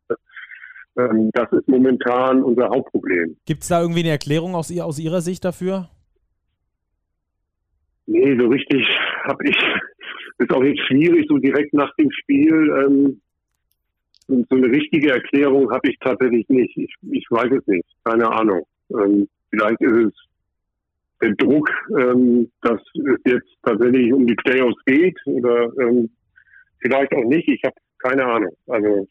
ähm, das ist momentan unser Hauptproblem. Gibt es da irgendwie eine Erklärung aus, aus Ihrer Sicht dafür? Nee, so richtig habe ich, ist auch jetzt schwierig, so direkt nach dem Spiel. Ähm, so eine richtige Erklärung habe ich tatsächlich nicht. Ich, ich weiß es nicht. Keine Ahnung. Ähm, Vielleicht ist es der Druck, ähm, dass es jetzt tatsächlich um die Playoffs geht oder ähm, vielleicht auch nicht. Ich habe keine Ahnung. Also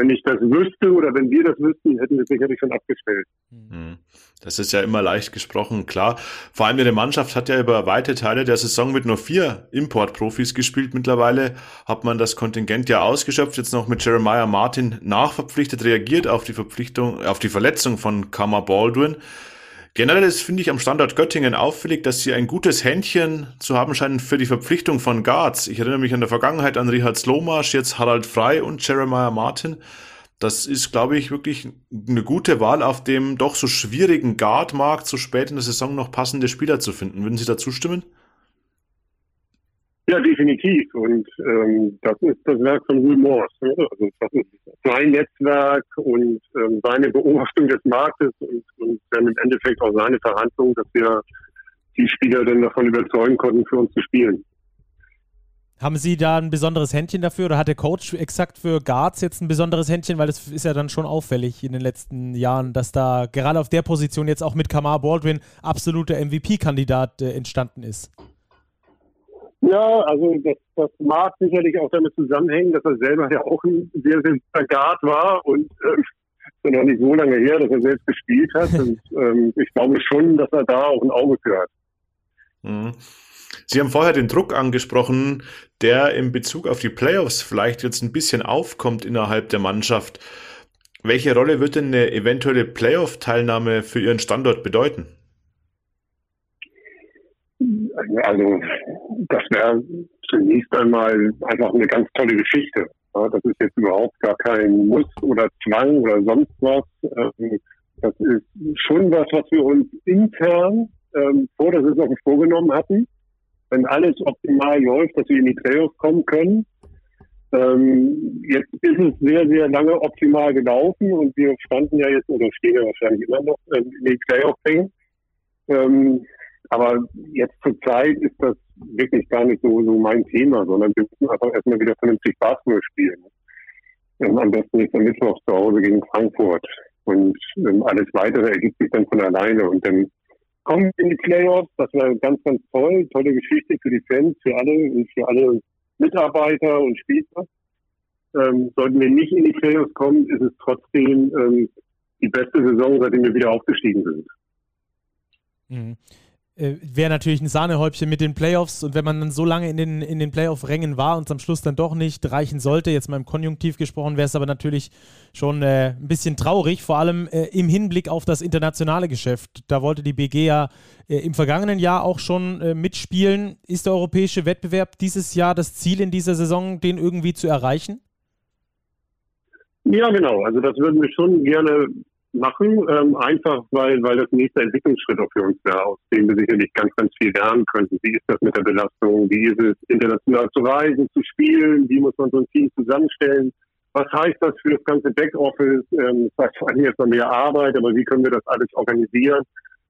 wenn ich das wüsste oder wenn wir das wüssten, hätten wir sicherlich schon abgestellt. Hm. Das ist ja immer leicht gesprochen, klar. Vor allem ihre Mannschaft hat ja über weite Teile der Saison mit nur vier Importprofis gespielt. Mittlerweile hat man das Kontingent ja ausgeschöpft, jetzt noch mit Jeremiah Martin nachverpflichtet, reagiert auf die Verpflichtung, auf die Verletzung von Kama Baldwin. Generell ist, finde ich, am Standort Göttingen auffällig, dass sie ein gutes Händchen zu haben scheinen für die Verpflichtung von Guards. Ich erinnere mich an der Vergangenheit an Richard Slomasch, jetzt Harald Frei und Jeremiah Martin. Das ist, glaube ich, wirklich eine gute Wahl, auf dem doch so schwierigen Guard-Markt so spät in der Saison noch passende Spieler zu finden. Würden Sie da zustimmen? Ja, definitiv. Und ähm, das ist das Werk von Will Morse. Ne? Also das ist sein Netzwerk und ähm, seine Beobachtung des Marktes und, und dann im Endeffekt auch seine Verhandlungen, dass wir die Spieler dann davon überzeugen konnten, für uns zu spielen. Haben Sie da ein besonderes Händchen dafür oder hat der Coach exakt für Guards jetzt ein besonderes Händchen? Weil das ist ja dann schon auffällig in den letzten Jahren, dass da gerade auf der Position jetzt auch mit Kamar Baldwin absoluter MVP-Kandidat äh, entstanden ist. Ja, also das, das mag sicherlich auch damit zusammenhängen, dass er selber ja auch ein sehr, sehr guter Guard war und äh, ist noch nicht so lange her, dass er selbst gespielt hat. Und ähm, ich glaube schon, dass er da auch ein Auge für hat. Mhm. Sie haben vorher den Druck angesprochen, der in Bezug auf die Playoffs vielleicht jetzt ein bisschen aufkommt innerhalb der Mannschaft. Welche Rolle wird denn eine eventuelle Playoff-Teilnahme für Ihren Standort bedeuten? Also, das wäre zunächst einmal einfach eine ganz tolle Geschichte. Ja, das ist jetzt überhaupt gar kein Muss oder Zwang oder sonst was. Ähm, das ist schon was, was wir uns intern ähm, vor der Saison vorgenommen hatten. Wenn alles optimal läuft, dass wir in die Playoffs kommen können. Ähm, jetzt ist es sehr, sehr lange optimal gelaufen und wir standen ja jetzt oder stehen ja wahrscheinlich immer noch ähm, in den Playoff-Ring. Ähm, aber jetzt zur Zeit ist das wirklich gar nicht so, so mein Thema, sondern wir müssen einfach erstmal wieder vernünftig Basketball spielen. Ähm, am besten jetzt am Mittwoch zu Hause gegen Frankfurt. Und ähm, alles weitere ergibt sich dann von alleine. Und dann kommen wir in die Playoffs. Das wäre ganz, ganz toll. Tolle Geschichte für die Fans, für alle für alle Mitarbeiter und Spieler. Ähm, sollten wir nicht in die Playoffs kommen, ist es trotzdem ähm, die beste Saison, seitdem wir wieder aufgestiegen sind. Mhm äh, wäre natürlich ein Sahnehäubchen mit den Playoffs und wenn man dann so lange in den, in den Playoff-Rängen war und es am Schluss dann doch nicht reichen sollte, jetzt mal im Konjunktiv gesprochen, wäre es aber natürlich schon äh, ein bisschen traurig, vor allem äh, im Hinblick auf das internationale Geschäft. Da wollte die BG ja äh, im vergangenen Jahr auch schon äh, mitspielen. Ist der europäische Wettbewerb dieses Jahr das Ziel in dieser Saison, den irgendwie zu erreichen? Ja, genau. Also das würden wir schon gerne machen, ähm, einfach weil, weil das nächste Entwicklungsschritt auch für uns wäre, aus dem wir sicherlich ganz, ganz viel lernen könnten. Wie ist das mit der Belastung? Wie ist es, international zu reisen, zu spielen? Wie muss man so ein Team zusammenstellen? Was heißt das für das ganze Backoffice? Ähm, das heißt vor allem erstmal mehr Arbeit, aber wie können wir das alles organisieren?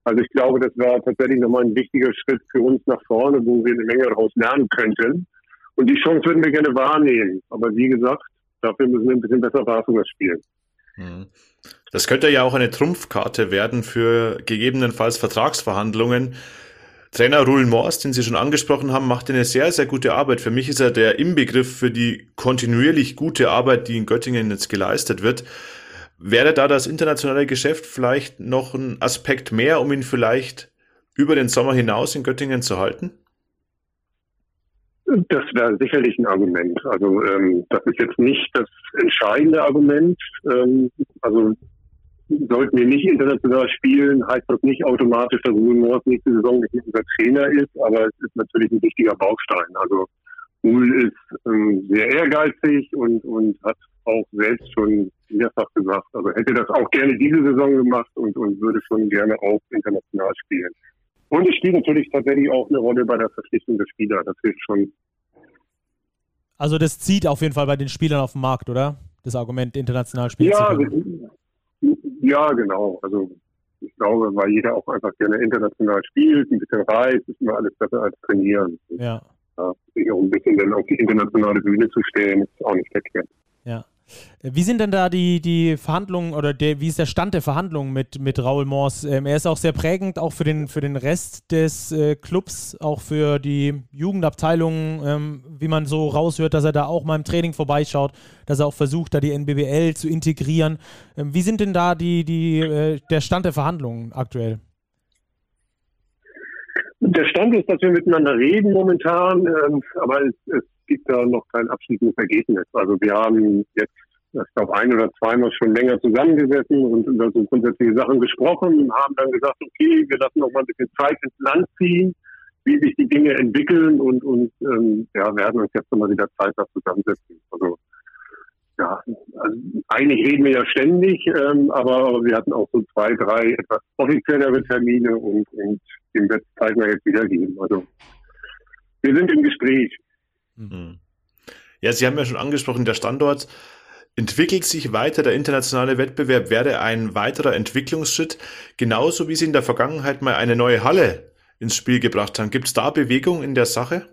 Also ich glaube, das wäre tatsächlich nochmal ein wichtiger Schritt für uns nach vorne, wo wir eine Menge daraus lernen könnten. Und die Chance würden wir gerne wahrnehmen. Aber wie gesagt, dafür müssen wir ein bisschen besser Basketball spielen. Mhm. Das könnte ja auch eine Trumpfkarte werden für gegebenenfalls Vertragsverhandlungen. Trainer Ruhl Mors, den Sie schon angesprochen haben, macht eine sehr, sehr gute Arbeit. Für mich ist er der Inbegriff für die kontinuierlich gute Arbeit, die in Göttingen jetzt geleistet wird. Wäre da das internationale Geschäft vielleicht noch ein Aspekt mehr, um ihn vielleicht über den Sommer hinaus in Göttingen zu halten? Das wäre sicherlich ein Argument. Also ähm, das ist jetzt nicht das entscheidende Argument. Ähm, also sollten wir nicht international spielen, heißt das nicht automatisch, dass Ruhl Moors nächste Saison nicht unser Trainer ist, aber es ist natürlich ein wichtiger Baustein. Also Ruhl ist ähm, sehr ehrgeizig und, und hat auch selbst schon mehrfach gesagt, also hätte das auch gerne diese Saison gemacht und, und würde schon gerne auch international spielen. Und es spielt natürlich tatsächlich auch eine Rolle bei der Verpflichtung der Spieler. Das hilft schon. Also das zieht auf jeden Fall bei den Spielern auf dem Markt, oder? Das Argument, international spielen ja. Ja, genau. Also ich glaube, weil jeder auch einfach gerne international spielt, ein bisschen reist, ist immer alles besser als trainieren. Ja. ja sich auch ein bisschen dann auf die internationale Bühne zu stellen, ist auch nicht verkehrt. Ja. Wie sind denn da die, die Verhandlungen oder der, wie ist der Stand der Verhandlungen mit, mit Raul Mors? Ähm, er ist auch sehr prägend, auch für den, für den Rest des äh, Clubs, auch für die Jugendabteilungen, ähm, wie man so raushört, dass er da auch mal im Training vorbeischaut, dass er auch versucht, da die NBBL zu integrieren. Ähm, wie sind denn da die, die, äh, der Stand der Verhandlungen aktuell? Der Stand ist, dass wir miteinander reden momentan, ähm, aber es, es gibt da noch kein abschließendes Ergebnis. Also wir haben jetzt, ich glaube, ein oder zweimal schon länger zusammengesessen und über so grundsätzliche Sachen gesprochen und haben dann gesagt, okay, wir lassen noch mal ein bisschen Zeit ins Land ziehen, wie sich die Dinge entwickeln und, und ähm, ja, werden uns jetzt nochmal wieder Zeit da zusammensetzen. Also ja, also eigentlich reden wir ja ständig, ähm, aber wir hatten auch so zwei, drei etwas offiziellere Termine und, und dem wird es zeitnah jetzt wieder geben. Also wir sind im Gespräch. Mhm. Ja, Sie haben ja schon angesprochen, der Standort entwickelt sich weiter. Der internationale Wettbewerb wäre ein weiterer Entwicklungsschritt, genauso wie Sie in der Vergangenheit mal eine neue Halle ins Spiel gebracht haben. Gibt es da Bewegung in der Sache?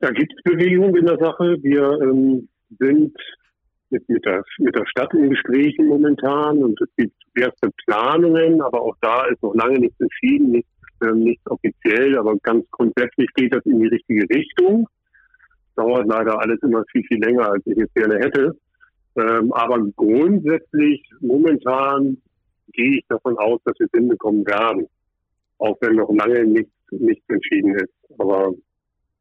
Da gibt es Bewegung in der Sache. Wir ähm, sind mit, mit, der, mit der Stadt in Gesprächen momentan und es gibt erste Planungen, aber auch da ist noch lange nichts entschieden, nichts nicht offiziell, aber ganz grundsätzlich geht das in die richtige Richtung. Dauert leider alles immer viel, viel länger, als ich es gerne hätte. Ähm, aber grundsätzlich, momentan gehe ich davon aus, dass wir es hinbekommen werden. Auch wenn noch lange nichts, nichts entschieden ist. Aber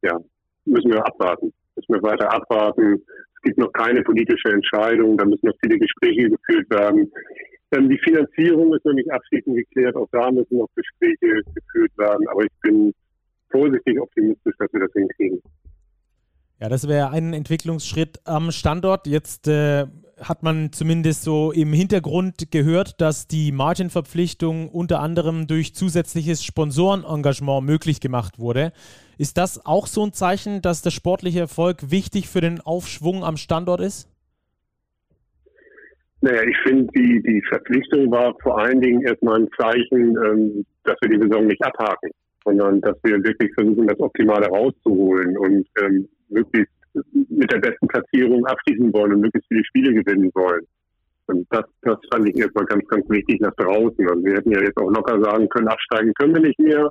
ja, müssen wir abwarten. Müssen wir weiter abwarten. Es gibt noch keine politische Entscheidung. Da müssen noch viele Gespräche geführt werden. Ähm, die Finanzierung ist noch nicht abschließend geklärt. Auch da müssen noch Gespräche geführt werden. Aber ich bin vorsichtig optimistisch, dass wir das hinkriegen. Ja, das wäre ein Entwicklungsschritt am Standort. Jetzt äh, hat man zumindest so im Hintergrund gehört, dass die Margin-Verpflichtung unter anderem durch zusätzliches Sponsorenengagement möglich gemacht wurde. Ist das auch so ein Zeichen, dass der sportliche Erfolg wichtig für den Aufschwung am Standort ist? Naja, ich finde, die, die Verpflichtung war vor allen Dingen erstmal ein Zeichen, ähm, dass wir die Saison nicht abhaken, sondern dass wir wirklich versuchen, das Optimale rauszuholen und ähm, möglichst mit der besten Platzierung abschließen wollen und möglichst viele Spiele gewinnen wollen. Und das, das fand ich erstmal ganz, ganz wichtig nach draußen. Und wir hätten ja jetzt auch locker sagen können, absteigen können wir nicht mehr.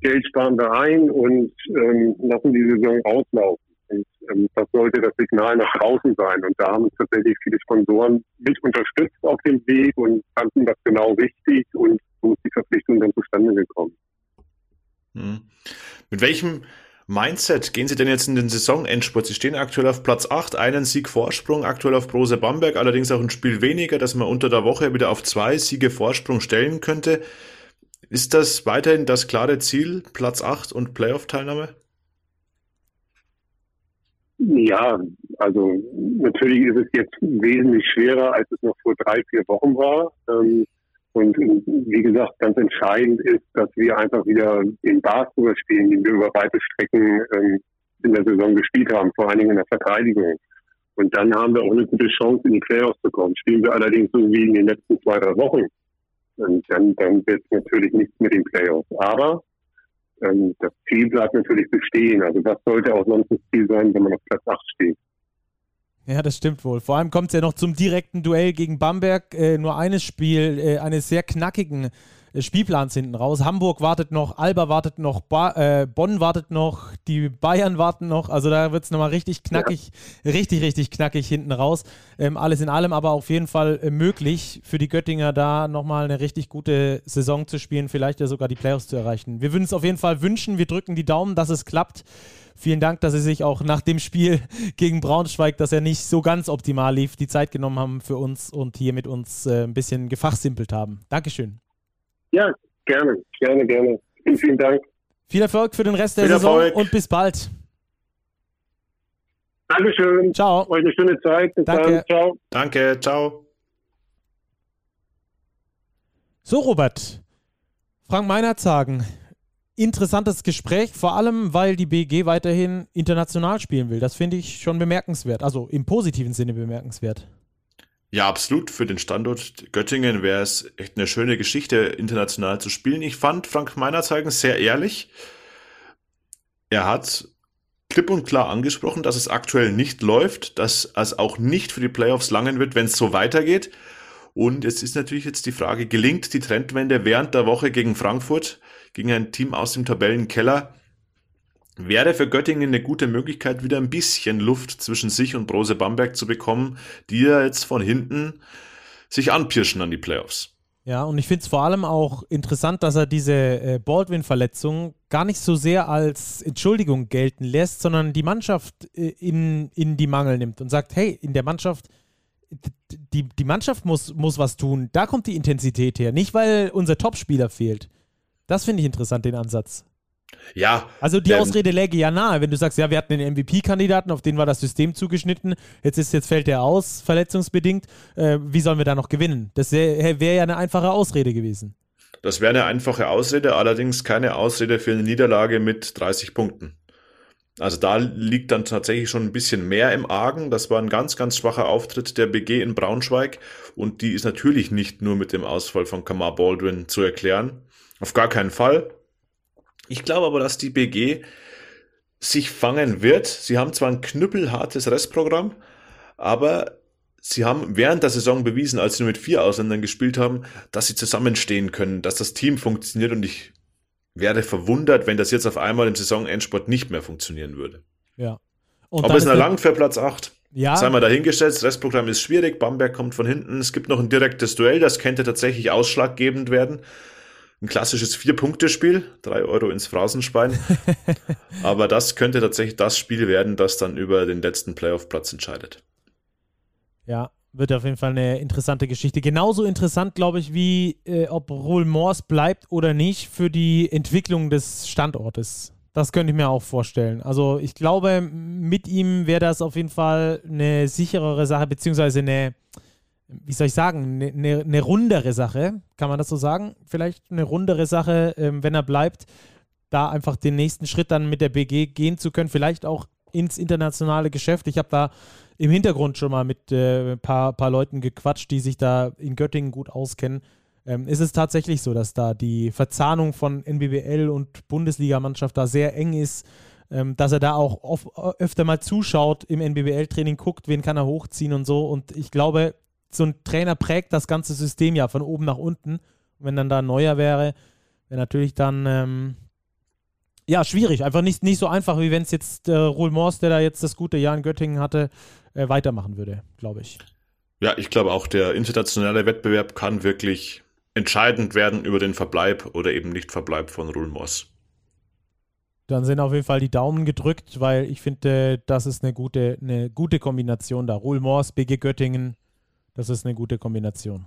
Geld sparen wir ein und ähm, lassen die Saison auslaufen. Und ähm, das sollte das Signal nach draußen sein. Und da haben uns tatsächlich viele Sponsoren mit unterstützt auf dem Weg und fanden das genau wichtig. Und so ist die Verpflichtung dann zustande gekommen. Hm. Mit welchem Mindset gehen Sie denn jetzt in den Saisonendspurt? Sie stehen aktuell auf Platz 8, einen Sieg Vorsprung, aktuell auf Brose Bamberg, allerdings auch ein Spiel weniger, dass man unter der Woche wieder auf zwei Siege Vorsprung stellen könnte. Ist das weiterhin das klare Ziel, Platz 8 und Playoff-Teilnahme? Ja, also natürlich ist es jetzt wesentlich schwerer, als es noch vor drei, vier Wochen war. Ähm, und wie gesagt, ganz entscheidend ist, dass wir einfach wieder den Basketball spielen, den wir über weite Strecken ähm, in der Saison gespielt haben, vor allen Dingen in der Verteidigung. Und dann haben wir auch eine gute Chance, in die Playoffs zu kommen. Spielen wir allerdings so wie in den letzten zwei, drei Wochen, und dann, dann wird es natürlich nichts mit den Playoffs. Aber ähm, das Ziel bleibt natürlich bestehen. Also was sollte auch sonst das Ziel sein, wenn man auf Platz 8 steht? Ja, das stimmt wohl. Vor allem kommt es ja noch zum direkten Duell gegen Bamberg. Äh, nur eines Spiel, äh, eines sehr knackigen Spielplans hinten raus. Hamburg wartet noch, Alba wartet noch, ba äh, Bonn wartet noch, die Bayern warten noch. Also da wird es nochmal richtig knackig, ja. richtig, richtig knackig hinten raus. Ähm, alles in allem aber auf jeden Fall äh, möglich für die Göttinger da nochmal eine richtig gute Saison zu spielen, vielleicht ja sogar die Playoffs zu erreichen. Wir würden es auf jeden Fall wünschen. Wir drücken die Daumen, dass es klappt. Vielen Dank, dass Sie sich auch nach dem Spiel gegen Braunschweig, das ja nicht so ganz optimal lief, die Zeit genommen haben für uns und hier mit uns äh, ein bisschen gefachsimpelt haben. Dankeschön. Ja, gerne, gerne, gerne. Vielen, vielen Dank. Viel Erfolg für den Rest der Viel Saison Erfolg. und bis bald. Dankeschön. Ciao. Euch eine schöne Zeit. Bis Danke. Dann. Ciao. Danke, ciao. So, Robert. Frank Meinert sagen, interessantes Gespräch, vor allem weil die BG weiterhin international spielen will. Das finde ich schon bemerkenswert, also im positiven Sinne bemerkenswert. Ja, absolut. Für den Standort Göttingen wäre es echt eine schöne Geschichte, international zu spielen. Ich fand Frank Meinerzeigen sehr ehrlich. Er hat klipp und klar angesprochen, dass es aktuell nicht läuft, dass es auch nicht für die Playoffs langen wird, wenn es so weitergeht. Und es ist natürlich jetzt die Frage, gelingt die Trendwende während der Woche gegen Frankfurt? gegen ein Team aus dem Tabellenkeller. Wäre für Göttingen eine gute Möglichkeit, wieder ein bisschen Luft zwischen sich und Brose Bamberg zu bekommen, die ja jetzt von hinten sich anpirschen an die Playoffs. Ja, und ich finde es vor allem auch interessant, dass er diese äh, Baldwin-Verletzung gar nicht so sehr als Entschuldigung gelten lässt, sondern die Mannschaft äh, in, in die Mangel nimmt und sagt, hey, in der Mannschaft, die, die Mannschaft muss, muss was tun. Da kommt die Intensität her. Nicht, weil unser Topspieler fehlt. Das finde ich interessant, den Ansatz. Ja. Also die ähm, Ausrede läge ja nahe, wenn du sagst, ja, wir hatten den MVP-Kandidaten, auf den war das System zugeschnitten, jetzt, ist, jetzt fällt der aus, verletzungsbedingt. Äh, wie sollen wir da noch gewinnen? Das wäre wär ja eine einfache Ausrede gewesen. Das wäre eine einfache Ausrede, allerdings keine Ausrede für eine Niederlage mit 30 Punkten. Also da liegt dann tatsächlich schon ein bisschen mehr im Argen. Das war ein ganz, ganz schwacher Auftritt der BG in Braunschweig und die ist natürlich nicht nur mit dem Ausfall von Kamar Baldwin zu erklären. Auf gar keinen Fall. Ich glaube aber, dass die BG sich fangen wird. Sie haben zwar ein knüppelhartes Restprogramm, aber sie haben während der Saison bewiesen, als sie nur mit vier Ausländern gespielt haben, dass sie zusammenstehen können, dass das Team funktioniert und ich wäre verwundert, wenn das jetzt auf einmal im Saisonendsport nicht mehr funktionieren würde. Ja. Und Ob es noch langt für Platz 8? Ja. Sei mal dahingestellt, das Restprogramm ist schwierig, Bamberg kommt von hinten, es gibt noch ein direktes Duell, das könnte tatsächlich ausschlaggebend werden. Ein klassisches Vier-Punkte-Spiel, drei Euro ins Phrasenschwein. Aber das könnte tatsächlich das Spiel werden, das dann über den letzten Playoff-Platz entscheidet. Ja, wird auf jeden Fall eine interessante Geschichte. Genauso interessant, glaube ich, wie äh, ob Roel Mors bleibt oder nicht für die Entwicklung des Standortes. Das könnte ich mir auch vorstellen. Also ich glaube, mit ihm wäre das auf jeden Fall eine sicherere Sache, beziehungsweise eine, wie soll ich sagen, eine, eine, eine rundere Sache. Kann man das so sagen? Vielleicht eine rundere Sache, ähm, wenn er bleibt, da einfach den nächsten Schritt dann mit der BG gehen zu können. Vielleicht auch ins internationale Geschäft. Ich habe da im Hintergrund schon mal mit äh, ein paar, paar Leuten gequatscht, die sich da in Göttingen gut auskennen ähm, ist es tatsächlich so, dass da die Verzahnung von NBBL und Bundesligamannschaft da sehr eng ist, ähm, dass er da auch öfter mal zuschaut im NBBL-Training, guckt, wen kann er hochziehen und so. Und ich glaube, so ein Trainer prägt das ganze System ja von oben nach unten. Und wenn dann da neuer wäre, wäre natürlich dann ähm, ja schwierig. Einfach nicht, nicht so einfach, wie wenn es jetzt äh, Roel Mors, der da jetzt das gute Jahr in Göttingen hatte, äh, weitermachen würde, glaube ich. Ja, ich glaube auch, der internationale Wettbewerb kann wirklich entscheidend werden über den Verbleib oder eben nicht Verbleib von Rulmos. Dann sind auf jeden Fall die Daumen gedrückt, weil ich finde, das ist eine gute, eine gute Kombination da. Rulmors, BG Göttingen, das ist eine gute Kombination.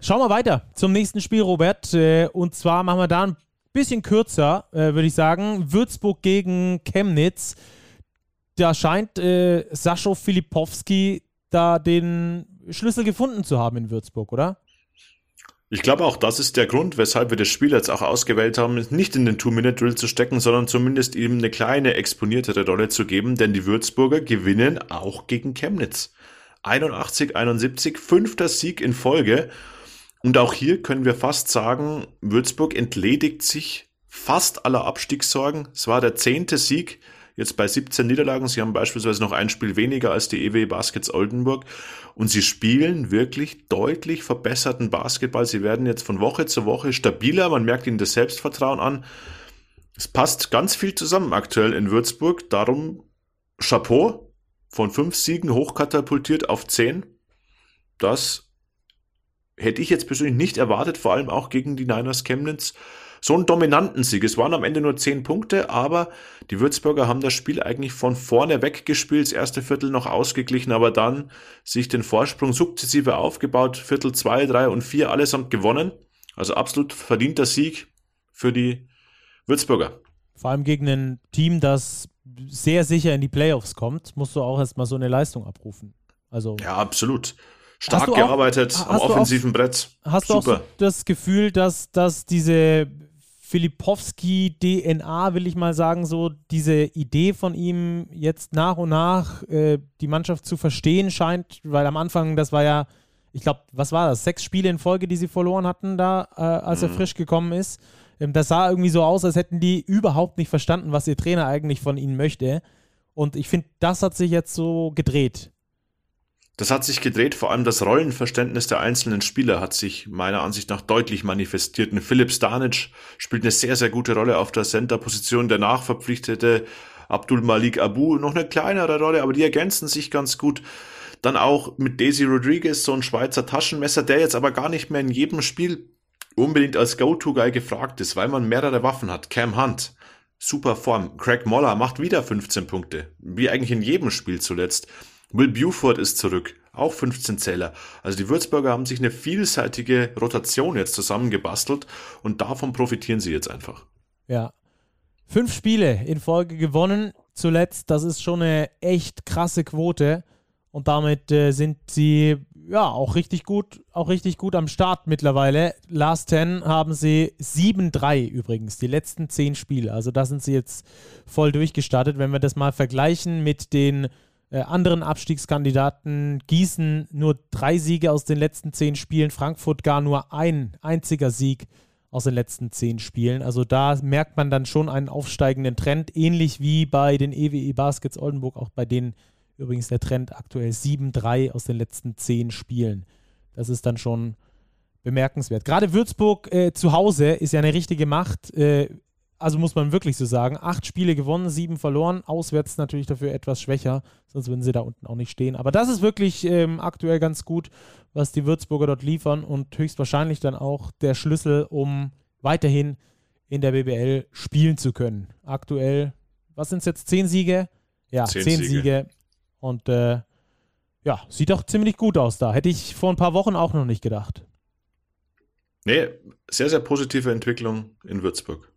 Schauen wir weiter zum nächsten Spiel, Robert. Äh, und zwar machen wir da ein bisschen kürzer, äh, würde ich sagen. Würzburg gegen Chemnitz. Da scheint äh, Sascho Filipowski da den Schlüssel gefunden zu haben in Würzburg, oder? Ich glaube auch, das ist der Grund, weshalb wir das Spiel jetzt auch ausgewählt haben, nicht in den Two-Minute-Drill zu stecken, sondern zumindest ihm eine kleine exponiertere Rolle zu geben, denn die Würzburger gewinnen auch gegen Chemnitz. 81, 71, fünfter Sieg in Folge. Und auch hier können wir fast sagen, Würzburg entledigt sich fast aller Abstiegssorgen. Es war der zehnte Sieg jetzt bei 17 Niederlagen. Sie haben beispielsweise noch ein Spiel weniger als die EW Baskets Oldenburg. Und sie spielen wirklich deutlich verbesserten Basketball. Sie werden jetzt von Woche zu Woche stabiler. Man merkt ihnen das Selbstvertrauen an. Es passt ganz viel zusammen aktuell in Würzburg. Darum Chapeau. Von fünf Siegen hochkatapultiert auf zehn. Das hätte ich jetzt persönlich nicht erwartet, vor allem auch gegen die Niners Chemnitz so einen dominanten Sieg. Es waren am Ende nur zehn Punkte, aber die Würzburger haben das Spiel eigentlich von vorne weggespielt, das erste Viertel noch ausgeglichen, aber dann sich den Vorsprung sukzessive aufgebaut, Viertel zwei, drei und vier allesamt gewonnen. Also absolut verdienter Sieg für die Würzburger. Vor allem gegen ein Team, das sehr sicher in die Playoffs kommt, musst du auch erstmal so eine Leistung abrufen. Also ja, absolut stark gearbeitet auch, am offensiven auch, Brett. Hast Super. du auch so das Gefühl, dass, dass diese Filipowski-DNA, will ich mal sagen, so diese Idee von ihm jetzt nach und nach äh, die Mannschaft zu verstehen scheint, weil am Anfang, das war ja, ich glaube, was war das? Sechs Spiele in Folge, die sie verloren hatten da, äh, als mhm. er frisch gekommen ist. Ähm, das sah irgendwie so aus, als hätten die überhaupt nicht verstanden, was ihr Trainer eigentlich von ihnen möchte. Und ich finde, das hat sich jetzt so gedreht. Das hat sich gedreht, vor allem das Rollenverständnis der einzelnen Spieler hat sich meiner Ansicht nach deutlich manifestiert. Und Philipp Stanic spielt eine sehr, sehr gute Rolle auf der Center-Position. Der nachverpflichtete Abdul Malik Abu noch eine kleinere Rolle, aber die ergänzen sich ganz gut. Dann auch mit Daisy Rodriguez, so ein Schweizer Taschenmesser, der jetzt aber gar nicht mehr in jedem Spiel unbedingt als Go-To-Guy gefragt ist, weil man mehrere Waffen hat. Cam Hunt, super Form. Craig Moller macht wieder 15 Punkte, wie eigentlich in jedem Spiel zuletzt. Will Buford ist zurück, auch 15 Zähler. Also die Würzburger haben sich eine vielseitige Rotation jetzt zusammengebastelt und davon profitieren sie jetzt einfach. Ja. Fünf Spiele in Folge gewonnen zuletzt, das ist schon eine echt krasse Quote und damit äh, sind sie ja auch richtig gut, auch richtig gut am Start mittlerweile. Last 10 haben sie 7-3 übrigens, die letzten zehn Spiele. Also da sind sie jetzt voll durchgestartet. Wenn wir das mal vergleichen mit den äh, anderen Abstiegskandidaten Gießen nur drei Siege aus den letzten zehn Spielen, Frankfurt gar nur ein einziger Sieg aus den letzten zehn Spielen. Also da merkt man dann schon einen aufsteigenden Trend, ähnlich wie bei den EWE e Baskets Oldenburg, auch bei denen übrigens der Trend aktuell 7-3 aus den letzten zehn Spielen. Das ist dann schon bemerkenswert. Gerade Würzburg äh, zu Hause ist ja eine richtige Macht. Äh, also muss man wirklich so sagen, acht Spiele gewonnen, sieben verloren, auswärts natürlich dafür etwas schwächer, sonst würden sie da unten auch nicht stehen. Aber das ist wirklich ähm, aktuell ganz gut, was die Würzburger dort liefern und höchstwahrscheinlich dann auch der Schlüssel, um weiterhin in der BBL spielen zu können. Aktuell, was sind es jetzt, zehn Siege? Ja, zehn, zehn Siege. Siege. Und äh, ja, sieht doch ziemlich gut aus da. Hätte ich vor ein paar Wochen auch noch nicht gedacht. Nee, sehr, sehr positive Entwicklung in Würzburg.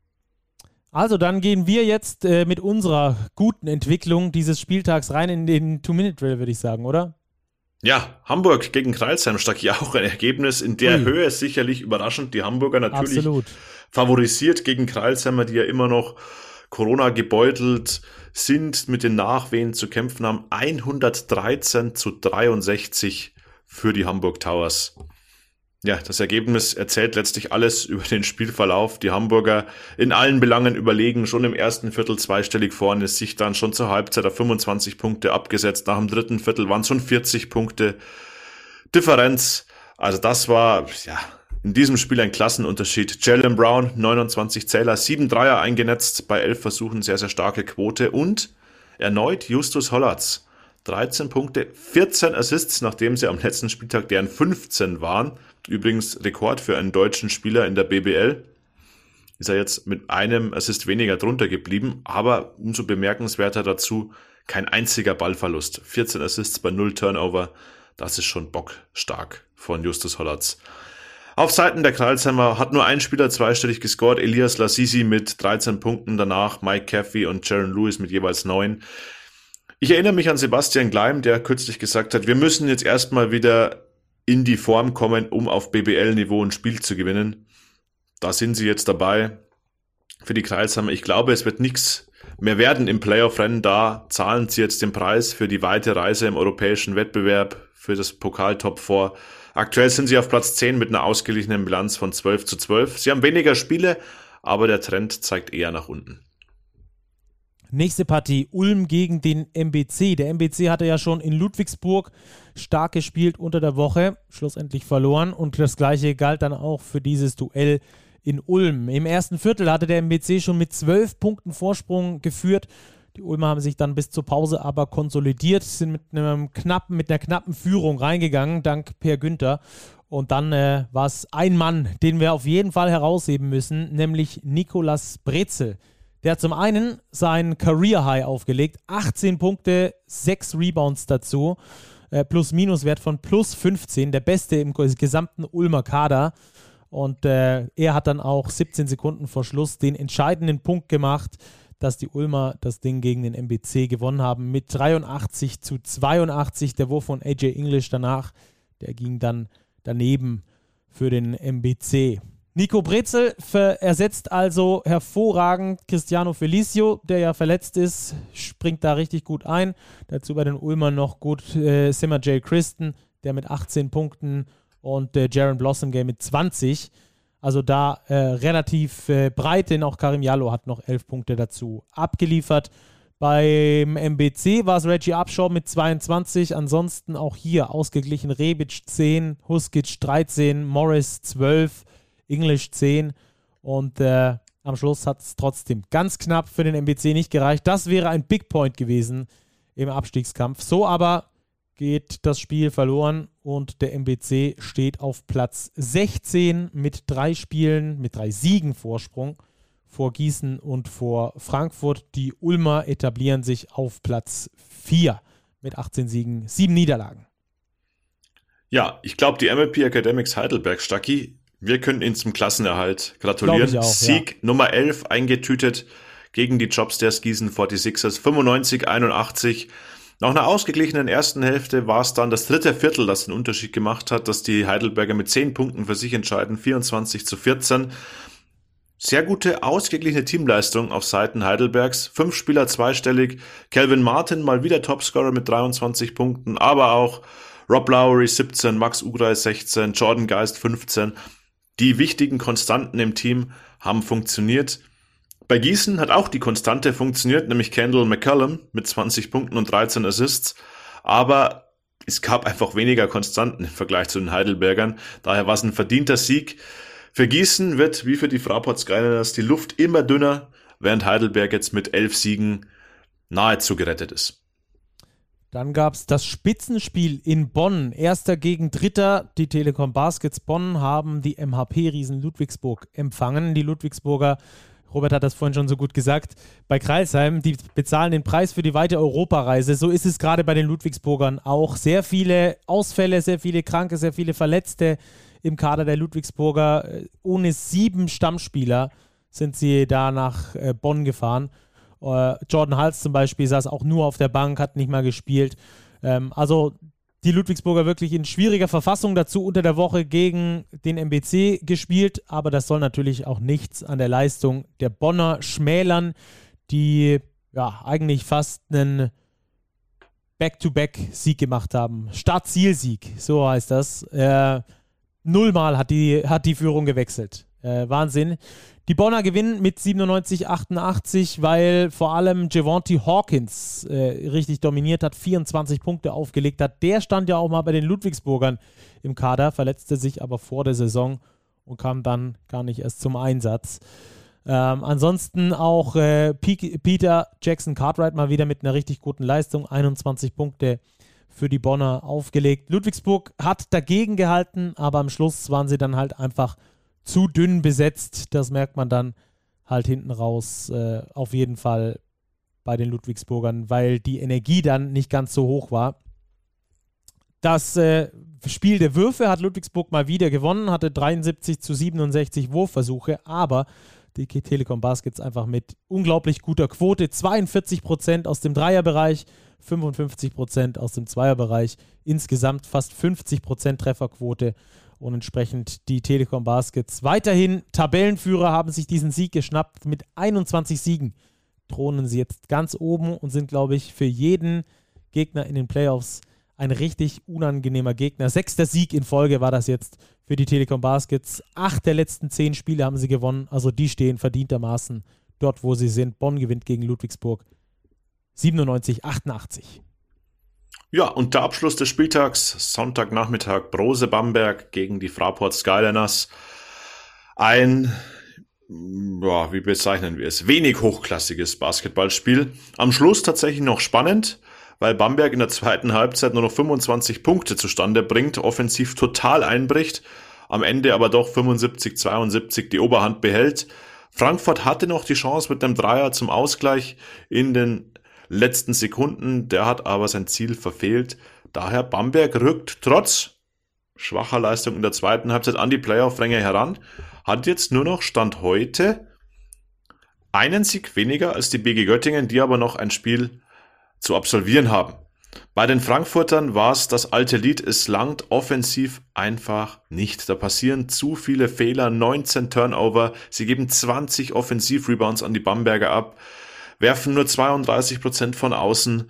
Also dann gehen wir jetzt äh, mit unserer guten Entwicklung dieses Spieltags rein in den Two-Minute-Drill, würde ich sagen, oder? Ja, Hamburg gegen Kreilsheim stak ja auch ein Ergebnis in der Ui. Höhe sicherlich überraschend. Die Hamburger natürlich Absolut. favorisiert gegen Kreilsheimer, die ja immer noch Corona gebeutelt sind, mit den Nachwehen zu kämpfen haben. 113 zu 63 für die Hamburg Towers. Ja, das Ergebnis erzählt letztlich alles über den Spielverlauf. Die Hamburger in allen Belangen überlegen, schon im ersten Viertel zweistellig vorne, sich dann schon zur Halbzeit auf 25 Punkte abgesetzt. Nach dem dritten Viertel waren es schon 40 Punkte Differenz. Also das war, ja, in diesem Spiel ein Klassenunterschied. Jalen Brown, 29 Zähler, 7 Dreier eingenetzt, bei 11 Versuchen sehr, sehr starke Quote und erneut Justus Hollatz. 13 Punkte, 14 Assists, nachdem sie am letzten Spieltag deren 15 waren. Übrigens Rekord für einen deutschen Spieler in der BBL. Ist er jetzt mit einem Assist weniger drunter geblieben, aber umso bemerkenswerter dazu, kein einziger Ballverlust. 14 Assists bei 0 Turnover. Das ist schon bockstark von Justus Hollatz. Auf Seiten der Kreilsheimer hat nur ein Spieler zweistellig gescored, Elias Lassisi mit 13 Punkten, danach Mike Caffey und Jaron Lewis mit jeweils 9. Ich erinnere mich an Sebastian Gleim, der kürzlich gesagt hat, wir müssen jetzt erstmal wieder in die Form kommen, um auf BBL-Niveau ein Spiel zu gewinnen. Da sind sie jetzt dabei. Für die Kreisheimer, ich glaube, es wird nichts mehr werden im Playoff-Rennen. Da zahlen sie jetzt den Preis für die weite Reise im europäischen Wettbewerb, für das Pokal-Top vor. Aktuell sind sie auf Platz 10 mit einer ausgeglichenen Bilanz von 12 zu 12. Sie haben weniger Spiele, aber der Trend zeigt eher nach unten. Nächste Partie, Ulm gegen den MBC. Der MBC hatte ja schon in Ludwigsburg stark gespielt unter der Woche, schlussendlich verloren und das gleiche galt dann auch für dieses Duell in Ulm. Im ersten Viertel hatte der MBC schon mit zwölf Punkten Vorsprung geführt. Die Ulmer haben sich dann bis zur Pause aber konsolidiert, sind mit, einem knappen, mit einer knappen Führung reingegangen, dank Per Günther. Und dann äh, war es ein Mann, den wir auf jeden Fall herausheben müssen, nämlich Nikolas Brezel. Der hat zum einen sein Career High aufgelegt, 18 Punkte, 6 Rebounds dazu, äh, Plus-Minus-Wert von plus 15, der beste im gesamten Ulmer Kader. Und äh, er hat dann auch 17 Sekunden vor Schluss den entscheidenden Punkt gemacht, dass die Ulmer das Ding gegen den MBC gewonnen haben mit 83 zu 82. Der Wurf von AJ English danach, der ging dann daneben für den MBC. Nico Brezel ersetzt also hervorragend Cristiano Felicio, der ja verletzt ist, springt da richtig gut ein. Dazu bei den Ulmern noch gut äh, Simmer J. Christen, der mit 18 Punkten und äh, Jaron Blossomgame mit 20. Also da äh, relativ äh, breit, denn auch Karim Jallo hat noch 11 Punkte dazu abgeliefert. Beim MBC war es Reggie Upshaw mit 22, ansonsten auch hier ausgeglichen Rebic 10, Huskic 13, Morris 12, English 10 und äh, am Schluss hat es trotzdem ganz knapp für den MBC nicht gereicht. Das wäre ein Big Point gewesen im Abstiegskampf. So aber geht das Spiel verloren und der MBC steht auf Platz 16 mit drei Spielen, mit drei Siegen Vorsprung vor Gießen und vor Frankfurt. Die Ulmer etablieren sich auf Platz 4 mit 18 Siegen, 7 Niederlagen. Ja, ich glaube, die MLP Academics Heidelberg, Stacki, wir können Ihnen zum Klassenerhalt gratulieren. Auch, Sieg ja. Nummer 11 eingetütet gegen die Jobstairs Gießen 46ers 95-81. Nach einer ausgeglichenen ersten Hälfte war es dann das dritte Viertel, das den Unterschied gemacht hat, dass die Heidelberger mit 10 Punkten für sich entscheiden, 24 zu 14. Sehr gute, ausgeglichene Teamleistung auf Seiten Heidelbergs. Fünf Spieler zweistellig. Calvin Martin mal wieder Topscorer mit 23 Punkten, aber auch Rob Lowry 17, Max Ugrai 16, Jordan Geist 15. Die wichtigen Konstanten im Team haben funktioniert. Bei Gießen hat auch die Konstante funktioniert, nämlich Kendall McCallum mit 20 Punkten und 13 Assists. Aber es gab einfach weniger Konstanten im Vergleich zu den Heidelbergern. Daher war es ein verdienter Sieg. Für Gießen wird, wie für die Fraport Skyliners, die Luft immer dünner. während Heidelberg jetzt mit elf Siegen nahezu gerettet ist. Dann gab es das Spitzenspiel in Bonn. Erster gegen Dritter. Die Telekom Baskets Bonn haben die MHP-Riesen Ludwigsburg empfangen. Die Ludwigsburger, Robert hat das vorhin schon so gut gesagt, bei Kreisheim, die bezahlen den Preis für die weite Europareise. So ist es gerade bei den Ludwigsburgern auch. Sehr viele Ausfälle, sehr viele Kranke, sehr viele Verletzte im Kader der Ludwigsburger. Ohne sieben Stammspieler sind sie da nach äh, Bonn gefahren. Äh, Jordan Hals zum Beispiel saß auch nur auf der Bank, hat nicht mal gespielt. Ähm, also die Ludwigsburger wirklich in schwieriger Verfassung dazu unter der Woche gegen den MBC gespielt, aber das soll natürlich auch nichts an der Leistung der Bonner schmälern, die ja eigentlich fast einen Back-to-Back-Sieg gemacht haben. Start-Ziel-Sieg, so heißt das. Äh, nullmal hat die, hat die Führung gewechselt. Äh, Wahnsinn. Die Bonner gewinnen mit 97-88, weil vor allem Javonte Hawkins äh, richtig dominiert hat, 24 Punkte aufgelegt hat. Der stand ja auch mal bei den Ludwigsburgern im Kader, verletzte sich aber vor der Saison und kam dann gar nicht erst zum Einsatz. Ähm, ansonsten auch äh, Peter Jackson Cartwright mal wieder mit einer richtig guten Leistung, 21 Punkte für die Bonner aufgelegt. Ludwigsburg hat dagegen gehalten, aber am Schluss waren sie dann halt einfach zu dünn besetzt. Das merkt man dann halt hinten raus äh, auf jeden Fall bei den Ludwigsburgern, weil die Energie dann nicht ganz so hoch war. Das äh, Spiel der Würfe hat Ludwigsburg mal wieder gewonnen, hatte 73 zu 67 Wurfversuche, aber die Telekom Baskets einfach mit unglaublich guter Quote. 42 Prozent aus dem Dreierbereich, 55 Prozent aus dem Zweierbereich. Insgesamt fast 50 Prozent Trefferquote und entsprechend die Telekom Baskets weiterhin Tabellenführer haben sich diesen Sieg geschnappt. Mit 21 Siegen thronen sie jetzt ganz oben und sind, glaube ich, für jeden Gegner in den Playoffs ein richtig unangenehmer Gegner. Sechster Sieg in Folge war das jetzt für die Telekom Baskets. Acht der letzten zehn Spiele haben sie gewonnen. Also die stehen verdientermaßen dort, wo sie sind. Bonn gewinnt gegen Ludwigsburg 97, 88. Ja, und der Abschluss des Spieltags, Sonntagnachmittag, Brose Bamberg gegen die Fraport Skyliners. Ein, ja, wie bezeichnen wir es, wenig hochklassiges Basketballspiel. Am Schluss tatsächlich noch spannend, weil Bamberg in der zweiten Halbzeit nur noch 25 Punkte zustande bringt, offensiv total einbricht, am Ende aber doch 75-72 die Oberhand behält. Frankfurt hatte noch die Chance mit dem Dreier zum Ausgleich in den letzten Sekunden. Der hat aber sein Ziel verfehlt. Daher Bamberg rückt trotz schwacher Leistung in der zweiten Halbzeit an die Playoff-Ränge heran. Hat jetzt nur noch Stand heute einen Sieg weniger als die BG Göttingen, die aber noch ein Spiel zu absolvieren haben. Bei den Frankfurtern war es das alte Lied, es langt offensiv einfach nicht. Da passieren zu viele Fehler, 19 Turnover, sie geben 20 Offensiv-Rebounds an die Bamberger ab werfen nur 32 Prozent von außen,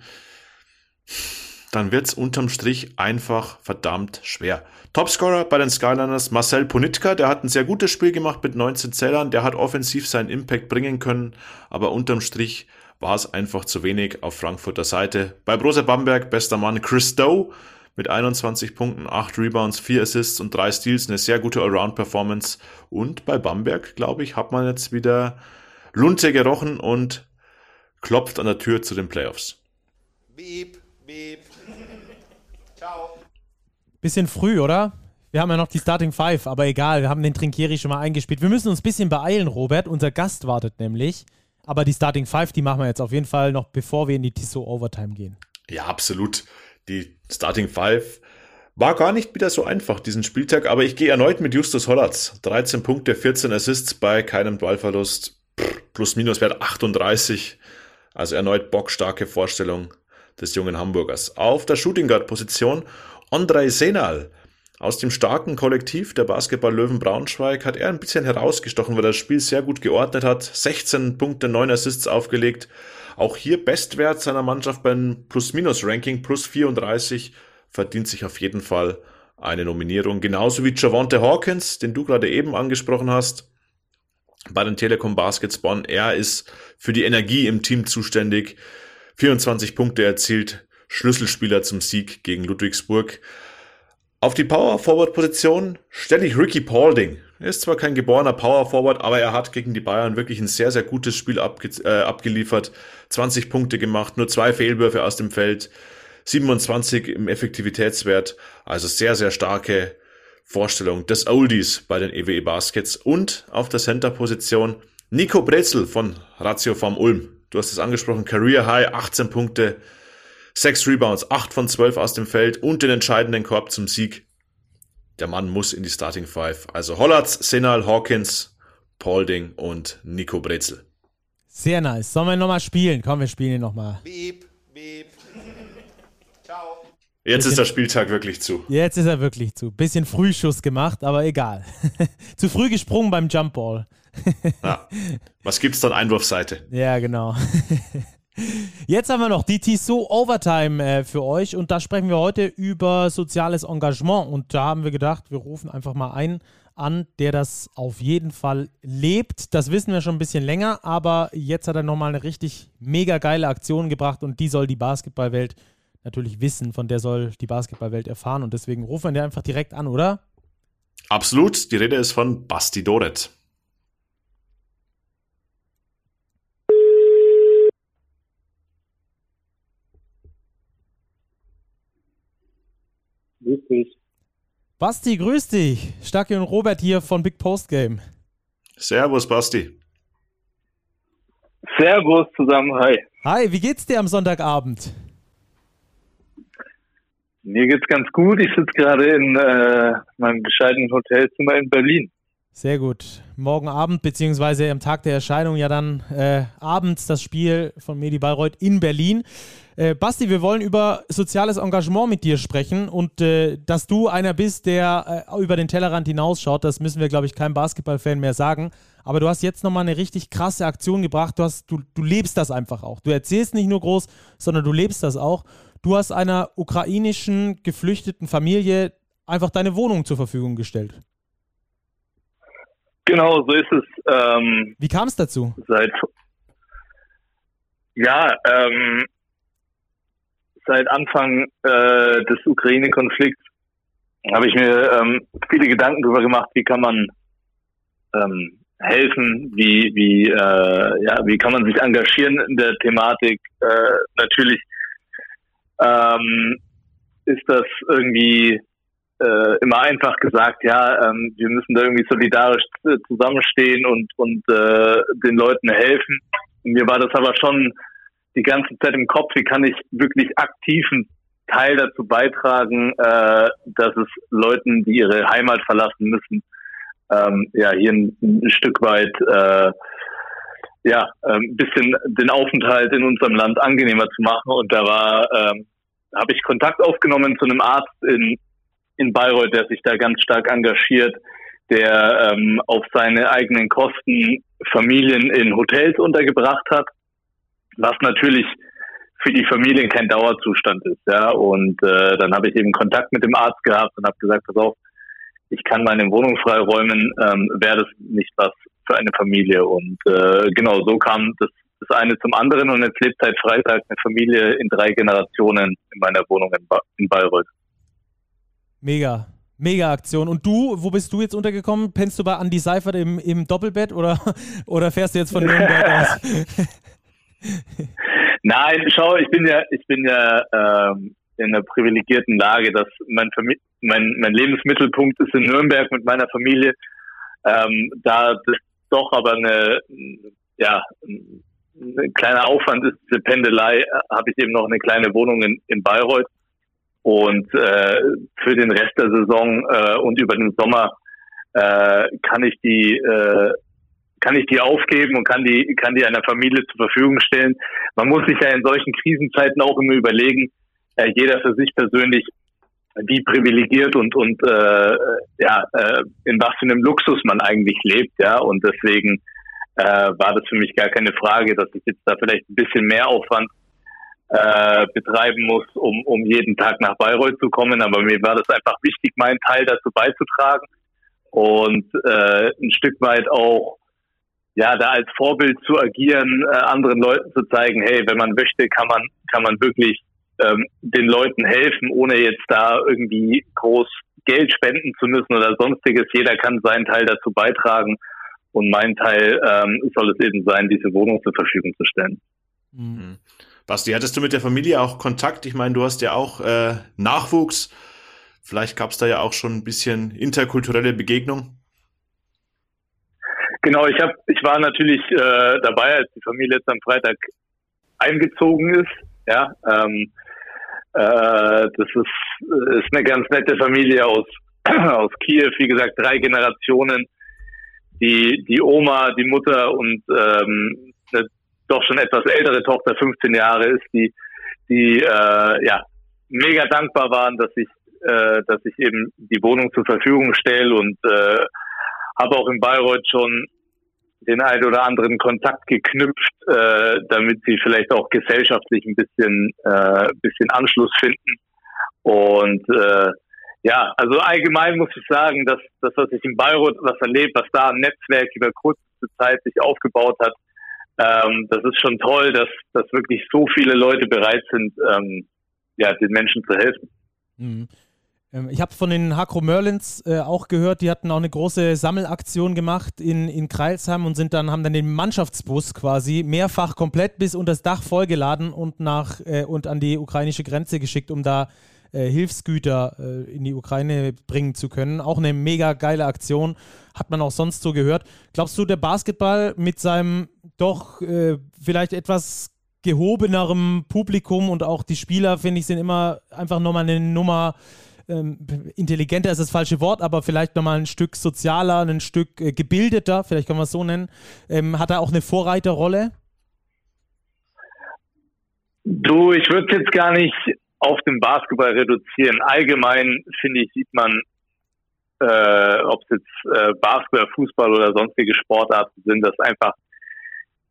dann wird's unterm Strich einfach verdammt schwer. Topscorer bei den Skyliners Marcel Ponitka, der hat ein sehr gutes Spiel gemacht mit 19 Zählern, der hat offensiv seinen Impact bringen können, aber unterm Strich war es einfach zu wenig auf Frankfurter Seite. Bei Brose Bamberg bester Mann Chris Doe mit 21 Punkten, 8 Rebounds, 4 Assists und 3 Steals, eine sehr gute Allround-Performance. Und bei Bamberg, glaube ich, hat man jetzt wieder Lunte gerochen und klopft an der Tür zu den Playoffs. Beep, beep. Ciao. Bisschen früh, oder? Wir haben ja noch die Starting Five, aber egal, wir haben den Trinkieri schon mal eingespielt. Wir müssen uns ein bisschen beeilen, Robert. Unser Gast wartet nämlich. Aber die Starting Five, die machen wir jetzt auf jeden Fall noch, bevor wir in die Tissot Overtime gehen. Ja, absolut. Die Starting Five war gar nicht wieder so einfach diesen Spieltag, aber ich gehe erneut mit Justus Hollatz. 13 Punkte, 14 Assists bei keinem Ballverlust. Plus minus Wert 38. Also erneut bockstarke Vorstellung des jungen Hamburgers. Auf der Shooting Guard Position Andrei Senal. Aus dem starken Kollektiv der Basketball-Löwen Braunschweig hat er ein bisschen herausgestochen, weil er das Spiel sehr gut geordnet hat. 16 Punkte, 9 Assists aufgelegt. Auch hier Bestwert seiner Mannschaft beim Plus-Minus-Ranking, plus 34, verdient sich auf jeden Fall eine Nominierung. Genauso wie Javante Hawkins, den du gerade eben angesprochen hast bei den Telekom Baskets Bonn. Er ist für die Energie im Team zuständig. 24 Punkte erzielt, Schlüsselspieler zum Sieg gegen Ludwigsburg. Auf die Power Forward Position stelle ich Ricky Paulding. Er ist zwar kein geborener Power Forward, aber er hat gegen die Bayern wirklich ein sehr, sehr gutes Spiel abge äh, abgeliefert. 20 Punkte gemacht, nur zwei Fehlwürfe aus dem Feld, 27 im Effektivitätswert. Also sehr, sehr starke Vorstellung des Oldies bei den EWE e Baskets. Und auf der Center-Position Nico Brezel von Ratio vom Ulm. Du hast es angesprochen, Career High, 18 Punkte, 6 Rebounds, 8 von 12 aus dem Feld und den entscheidenden Korb zum Sieg der Mann muss in die Starting Five. Also Hollatz, Senal, Hawkins, Paulding und Nico Brezel. Sehr nice. Sollen wir nochmal spielen? Komm, wir spielen ihn nochmal. Beep. Jetzt ist der Spieltag wirklich zu. Jetzt ist er wirklich zu. Bisschen Frühschuss gemacht, aber egal. zu früh gesprungen beim Jumpball. ja. Was gibt's dann? Einwurfseite. Ja, genau. Jetzt haben wir noch die Tissot Overtime äh, für euch und da sprechen wir heute über soziales Engagement und da haben wir gedacht, wir rufen einfach mal einen an, der das auf jeden Fall lebt. Das wissen wir schon ein bisschen länger, aber jetzt hat er nochmal eine richtig mega geile Aktion gebracht und die soll die Basketballwelt natürlich wissen, von der soll die Basketballwelt erfahren und deswegen rufen wir den einfach direkt an, oder? Absolut, die Rede ist von Basti Doret. Grüß dich. Basti, grüß dich. Stacke und Robert hier von Big Post Game. Servus, Basti. Servus zusammen, hi. Hi, wie geht's dir am Sonntagabend? Mir geht's ganz gut. Ich sitze gerade in äh, meinem bescheidenen Hotelzimmer in Berlin. Sehr gut. Morgen Abend, beziehungsweise am Tag der Erscheinung ja dann äh, abends das Spiel von Medi Bayreuth in Berlin. Äh, Basti, wir wollen über soziales Engagement mit dir sprechen und äh, dass du einer bist, der äh, über den Tellerrand hinausschaut, das müssen wir, glaube ich, keinem Basketballfan mehr sagen. Aber du hast jetzt nochmal eine richtig krasse Aktion gebracht. Du, hast, du, du lebst das einfach auch. Du erzählst nicht nur groß, sondern du lebst das auch. Du hast einer ukrainischen geflüchteten Familie einfach deine Wohnung zur Verfügung gestellt. Genau, so ist es. Ähm, Wie kam es dazu? Seit ja, ähm, seit Anfang äh, des Ukraine-Konflikts habe ich mir ähm, viele Gedanken darüber gemacht, wie kann man ähm, helfen, wie wie äh, ja wie kann man sich engagieren in der Thematik. Äh, natürlich ähm, ist das irgendwie äh, immer einfach gesagt, ja, ähm, wir müssen da irgendwie solidarisch zusammenstehen und, und äh, den Leuten helfen. Mir war das aber schon die ganze Zeit im Kopf, wie kann ich wirklich aktiven Teil dazu beitragen, äh, dass es Leuten, die ihre Heimat verlassen müssen, ähm, ja, hier ein, ein Stück weit äh, ja, ein ähm, bisschen den Aufenthalt in unserem Land angenehmer zu machen. Und da war, ähm, habe ich Kontakt aufgenommen zu einem Arzt in in Bayreuth, der sich da ganz stark engagiert, der ähm, auf seine eigenen Kosten Familien in Hotels untergebracht hat, was natürlich für die Familien kein Dauerzustand ist. Ja, und äh, dann habe ich eben Kontakt mit dem Arzt gehabt und habe gesagt, pass auf, ich kann meine Wohnung freiräumen, ähm, wäre das nicht was für eine Familie. Und äh, genau so kam das, das eine zum anderen und jetzt lebt seit Freitag eine Familie in drei Generationen in meiner Wohnung in, ba in Bayreuth. Mega. Mega Aktion. Und du, wo bist du jetzt untergekommen? Pennst du bei Andy Seifert im, im Doppelbett oder, oder fährst du jetzt von Nürnberg aus? Nein, schau, ich bin ja, ich bin ja ähm, in einer privilegierten Lage, dass mein, mein, mein Lebensmittelpunkt ist in Nürnberg mit meiner Familie. Ähm, da das doch aber eine, ja, ein kleiner Aufwand ist, diese Pendelei, habe ich eben noch eine kleine Wohnung in, in Bayreuth. Und äh, für den Rest der Saison äh, und über den Sommer äh, kann ich die äh, kann ich die aufgeben und kann die kann die einer Familie zur Verfügung stellen. Man muss sich ja in solchen Krisenzeiten auch immer überlegen, äh, jeder für sich persönlich, wie privilegiert und und äh, ja äh, in was für einem Luxus man eigentlich lebt, ja und deswegen äh, war das für mich gar keine Frage, dass ich jetzt da vielleicht ein bisschen mehr Aufwand äh, betreiben muss, um, um jeden Tag nach Bayreuth zu kommen. Aber mir war das einfach wichtig, meinen Teil dazu beizutragen und äh, ein Stück weit auch ja da als Vorbild zu agieren, äh, anderen Leuten zu zeigen, hey, wenn man möchte, kann man kann man wirklich ähm, den Leuten helfen, ohne jetzt da irgendwie groß Geld spenden zu müssen oder sonstiges. Jeder kann seinen Teil dazu beitragen. Und mein Teil ähm, soll es eben sein, diese Wohnung zur Verfügung zu stellen. Mhm. Basti, hattest du mit der Familie auch Kontakt? Ich meine, du hast ja auch äh, Nachwuchs. Vielleicht gab es da ja auch schon ein bisschen interkulturelle Begegnung. Genau, ich habe, ich war natürlich äh, dabei, als die Familie jetzt am Freitag eingezogen ist. Ja, ähm, äh, das ist, ist eine ganz nette Familie aus aus Kiew. Wie gesagt, drei Generationen. Die die Oma, die Mutter und ähm, eine doch schon etwas ältere Tochter, 15 Jahre ist, die die äh, ja mega dankbar waren, dass ich äh, dass ich eben die Wohnung zur Verfügung stelle und äh, habe auch in Bayreuth schon den einen oder anderen Kontakt geknüpft, äh, damit sie vielleicht auch gesellschaftlich ein bisschen, äh, bisschen Anschluss finden. Und äh, ja, also allgemein muss ich sagen, dass das, was ich in Bayreuth was erlebt, was da ein Netzwerk über kurze Zeit sich aufgebaut hat, ähm, das ist schon toll, dass, dass wirklich so viele Leute bereit sind, ähm, ja, den Menschen zu helfen. Mhm. Ähm, ich habe von den Hakro Merlins äh, auch gehört, die hatten auch eine große Sammelaktion gemacht in, in Kreilsheim und sind dann, haben dann den Mannschaftsbus quasi mehrfach komplett bis unter das Dach vollgeladen und nach äh, und an die ukrainische Grenze geschickt, um da äh, Hilfsgüter äh, in die Ukraine bringen zu können. Auch eine mega geile Aktion, hat man auch sonst so gehört. Glaubst du, der Basketball mit seinem doch äh, vielleicht etwas gehobenerem Publikum und auch die Spieler, finde ich, sind immer einfach nochmal eine Nummer ähm, intelligenter ist das falsche Wort, aber vielleicht nochmal ein Stück sozialer, ein Stück äh, gebildeter, vielleicht kann man es so nennen. Ähm, hat er auch eine Vorreiterrolle? Du, ich würde es jetzt gar nicht auf den Basketball reduzieren. Allgemein, finde ich, sieht man, äh, ob es jetzt äh, Basketball, Fußball oder sonstige Sportarten sind, dass einfach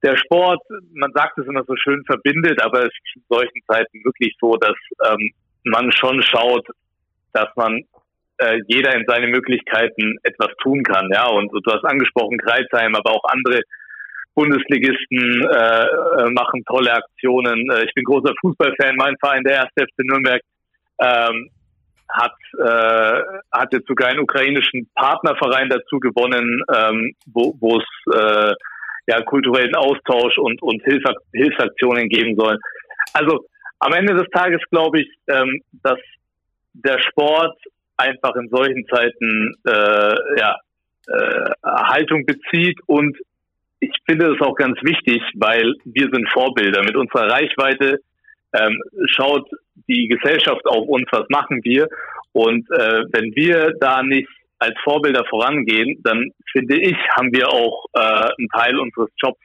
der Sport, man sagt es immer so schön, verbindet, aber es ist in solchen Zeiten wirklich so, dass ähm, man schon schaut, dass man äh, jeder in seine Möglichkeiten etwas tun kann. Ja, und, und du hast angesprochen Kreisheim, aber auch andere Bundesligisten äh, äh, machen tolle Aktionen. Äh, ich bin großer Fußballfan. Mein Verein, der erste FC Nürnberg, ähm, hat, äh, hat jetzt sogar einen ukrainischen Partnerverein dazu gewonnen, ähm, wo es äh, ja, kulturellen Austausch und, und Hilf Hilfsaktionen geben soll. Also am Ende des Tages glaube ich, ähm, dass der Sport einfach in solchen Zeiten äh, ja, äh, Haltung bezieht und ich finde es auch ganz wichtig, weil wir sind Vorbilder. Mit unserer Reichweite ähm, schaut die Gesellschaft auf uns, was machen wir. Und äh, wenn wir da nicht als Vorbilder vorangehen, dann finde ich, haben wir auch äh, einen Teil unseres Jobs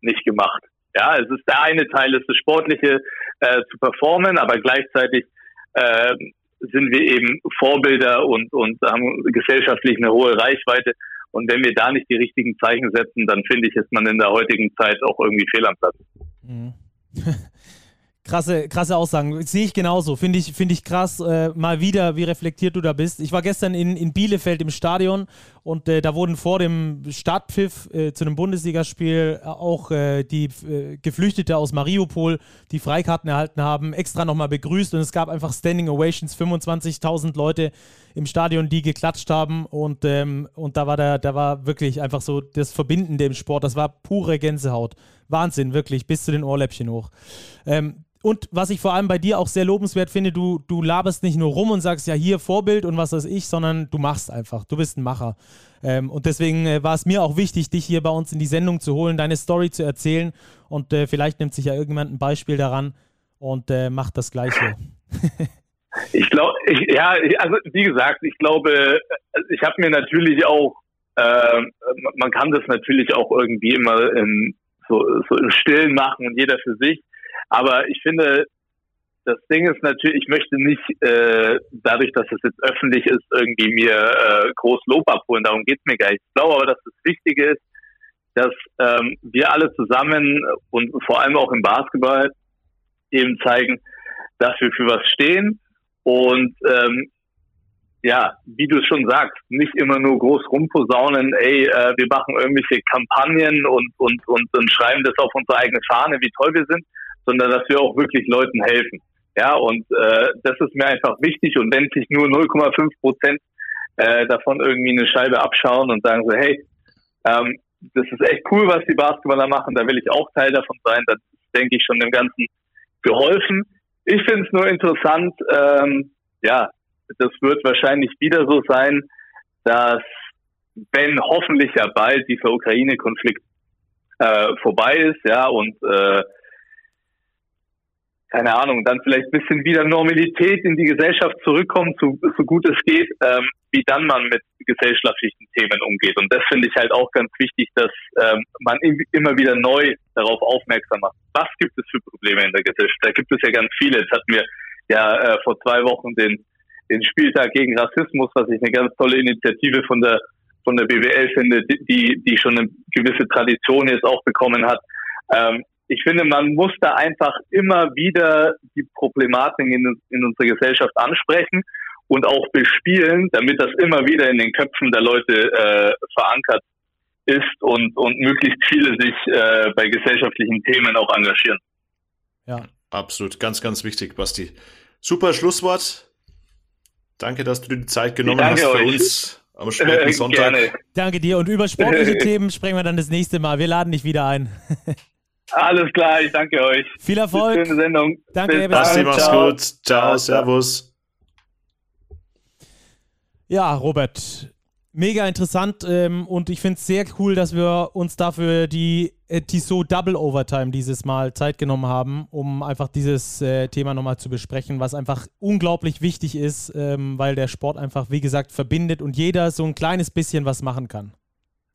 nicht gemacht. Ja, es ist der eine Teil, ist das Sportliche äh, zu performen, aber gleichzeitig äh, sind wir eben Vorbilder und, und haben gesellschaftlich eine hohe Reichweite. Und wenn wir da nicht die richtigen Zeichen setzen, dann finde ich, ist man in der heutigen Zeit auch irgendwie fehl am Platz. Mhm. Krasse, krasse Aussagen. Sehe ich genauso. Finde ich, find ich krass, äh, mal wieder, wie reflektiert du da bist. Ich war gestern in, in Bielefeld im Stadion und äh, da wurden vor dem Startpfiff äh, zu einem Bundesligaspiel auch äh, die äh, Geflüchtete aus Mariupol, die Freikarten erhalten haben, extra nochmal begrüßt und es gab einfach Standing Ovations, 25.000 Leute im Stadion, die geklatscht haben und, ähm, und da war der, da war wirklich einfach so das Verbindende im Sport. Das war pure Gänsehaut. Wahnsinn, wirklich, bis zu den Ohrläppchen hoch. Ähm, und was ich vor allem bei dir auch sehr lobenswert finde, du, du laberst nicht nur rum und sagst ja hier Vorbild und was weiß ich, sondern du machst einfach. Du bist ein Macher. Ähm, und deswegen äh, war es mir auch wichtig, dich hier bei uns in die Sendung zu holen, deine Story zu erzählen. Und äh, vielleicht nimmt sich ja irgendjemand ein Beispiel daran und äh, macht das Gleiche. ich glaube, ja, also wie gesagt, ich glaube, ich habe mir natürlich auch, äh, man kann das natürlich auch irgendwie immer in, so, so im Stillen machen und jeder für sich. Aber ich finde, das Ding ist natürlich, ich möchte nicht äh, dadurch, dass es jetzt öffentlich ist, irgendwie mir äh, groß Lob abholen. Darum geht's mir gar nicht. Ich glaube aber, dass das Wichtige ist, dass ähm, wir alle zusammen und vor allem auch im Basketball eben zeigen, dass wir für was stehen und ähm, ja, wie du es schon sagst, nicht immer nur groß rumposaunen, ey, äh, wir machen irgendwelche Kampagnen und, und, und, und schreiben das auf unsere eigene Fahne, wie toll wir sind, sondern dass wir auch wirklich Leuten helfen. Ja, und äh, das ist mir einfach wichtig. Und wenn sich nur 0,5 Prozent äh, davon irgendwie eine Scheibe abschauen und sagen so, hey, ähm, das ist echt cool, was die Basketballer machen, da will ich auch Teil davon sein, dann denke ich schon dem Ganzen geholfen. Ich finde es nur interessant, ähm, ja, das wird wahrscheinlich wieder so sein, dass wenn hoffentlich ja bald dieser Ukraine-Konflikt äh, vorbei ist, ja, und äh, keine Ahnung, dann vielleicht ein bisschen wieder Normalität in die Gesellschaft zurückkommt, so, so gut es geht, ähm, wie dann man mit gesellschaftlichen Themen umgeht. Und das finde ich halt auch ganz wichtig, dass ähm, man immer wieder neu darauf aufmerksam macht. Was gibt es für Probleme in der Gesellschaft? Da gibt es ja ganz viele. Jetzt hatten wir ja äh, vor zwei Wochen den, den Spieltag gegen Rassismus, was ich eine ganz tolle Initiative von der von der BWL finde, die, die schon eine gewisse Tradition jetzt auch bekommen hat. Ähm, ich finde, man muss da einfach immer wieder die Problematiken in, in unserer Gesellschaft ansprechen und auch bespielen, damit das immer wieder in den Köpfen der Leute äh, verankert ist und, und möglichst viele sich äh, bei gesellschaftlichen Themen auch engagieren. Ja. Absolut, ganz, ganz wichtig, Basti. Super Schlusswort. Danke, dass du dir die Zeit genommen hast für euch. uns am späten Sonntag. Gerne. Danke dir. Und über sportliche Themen sprechen wir dann das nächste Mal. Wir laden dich wieder ein. Alles klar, ich danke euch. Viel Erfolg. Schöne Sendung. Danke, bis Basti, mach's Ciao. gut. Ciao, Ciao, servus. Ja, Robert, mega interessant ähm, und ich finde es sehr cool, dass wir uns dafür die äh, Tissot Double Overtime dieses Mal Zeit genommen haben, um einfach dieses äh, Thema nochmal zu besprechen, was einfach unglaublich wichtig ist, ähm, weil der Sport einfach, wie gesagt, verbindet und jeder so ein kleines bisschen was machen kann.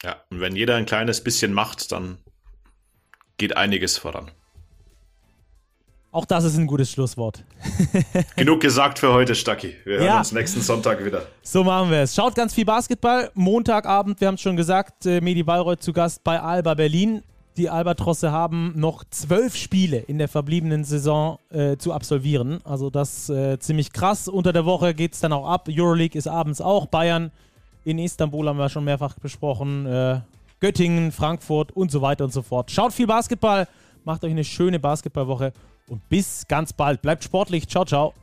Ja, und wenn jeder ein kleines bisschen macht, dann geht einiges voran. Auch das ist ein gutes Schlusswort. Genug gesagt für heute, Stacki. Wir hören ja. uns nächsten Sonntag wieder. So machen wir es. Schaut ganz viel Basketball. Montagabend, wir haben es schon gesagt, äh, Medi Bayreuth zu Gast bei Alba Berlin. Die Albatrosse haben noch zwölf Spiele in der verbliebenen Saison äh, zu absolvieren. Also das äh, ziemlich krass. Unter der Woche geht es dann auch ab. Euroleague ist abends auch. Bayern in Istanbul haben wir schon mehrfach besprochen. Äh, Göttingen, Frankfurt und so weiter und so fort. Schaut viel Basketball, macht euch eine schöne Basketballwoche und bis ganz bald. Bleibt sportlich. Ciao, ciao.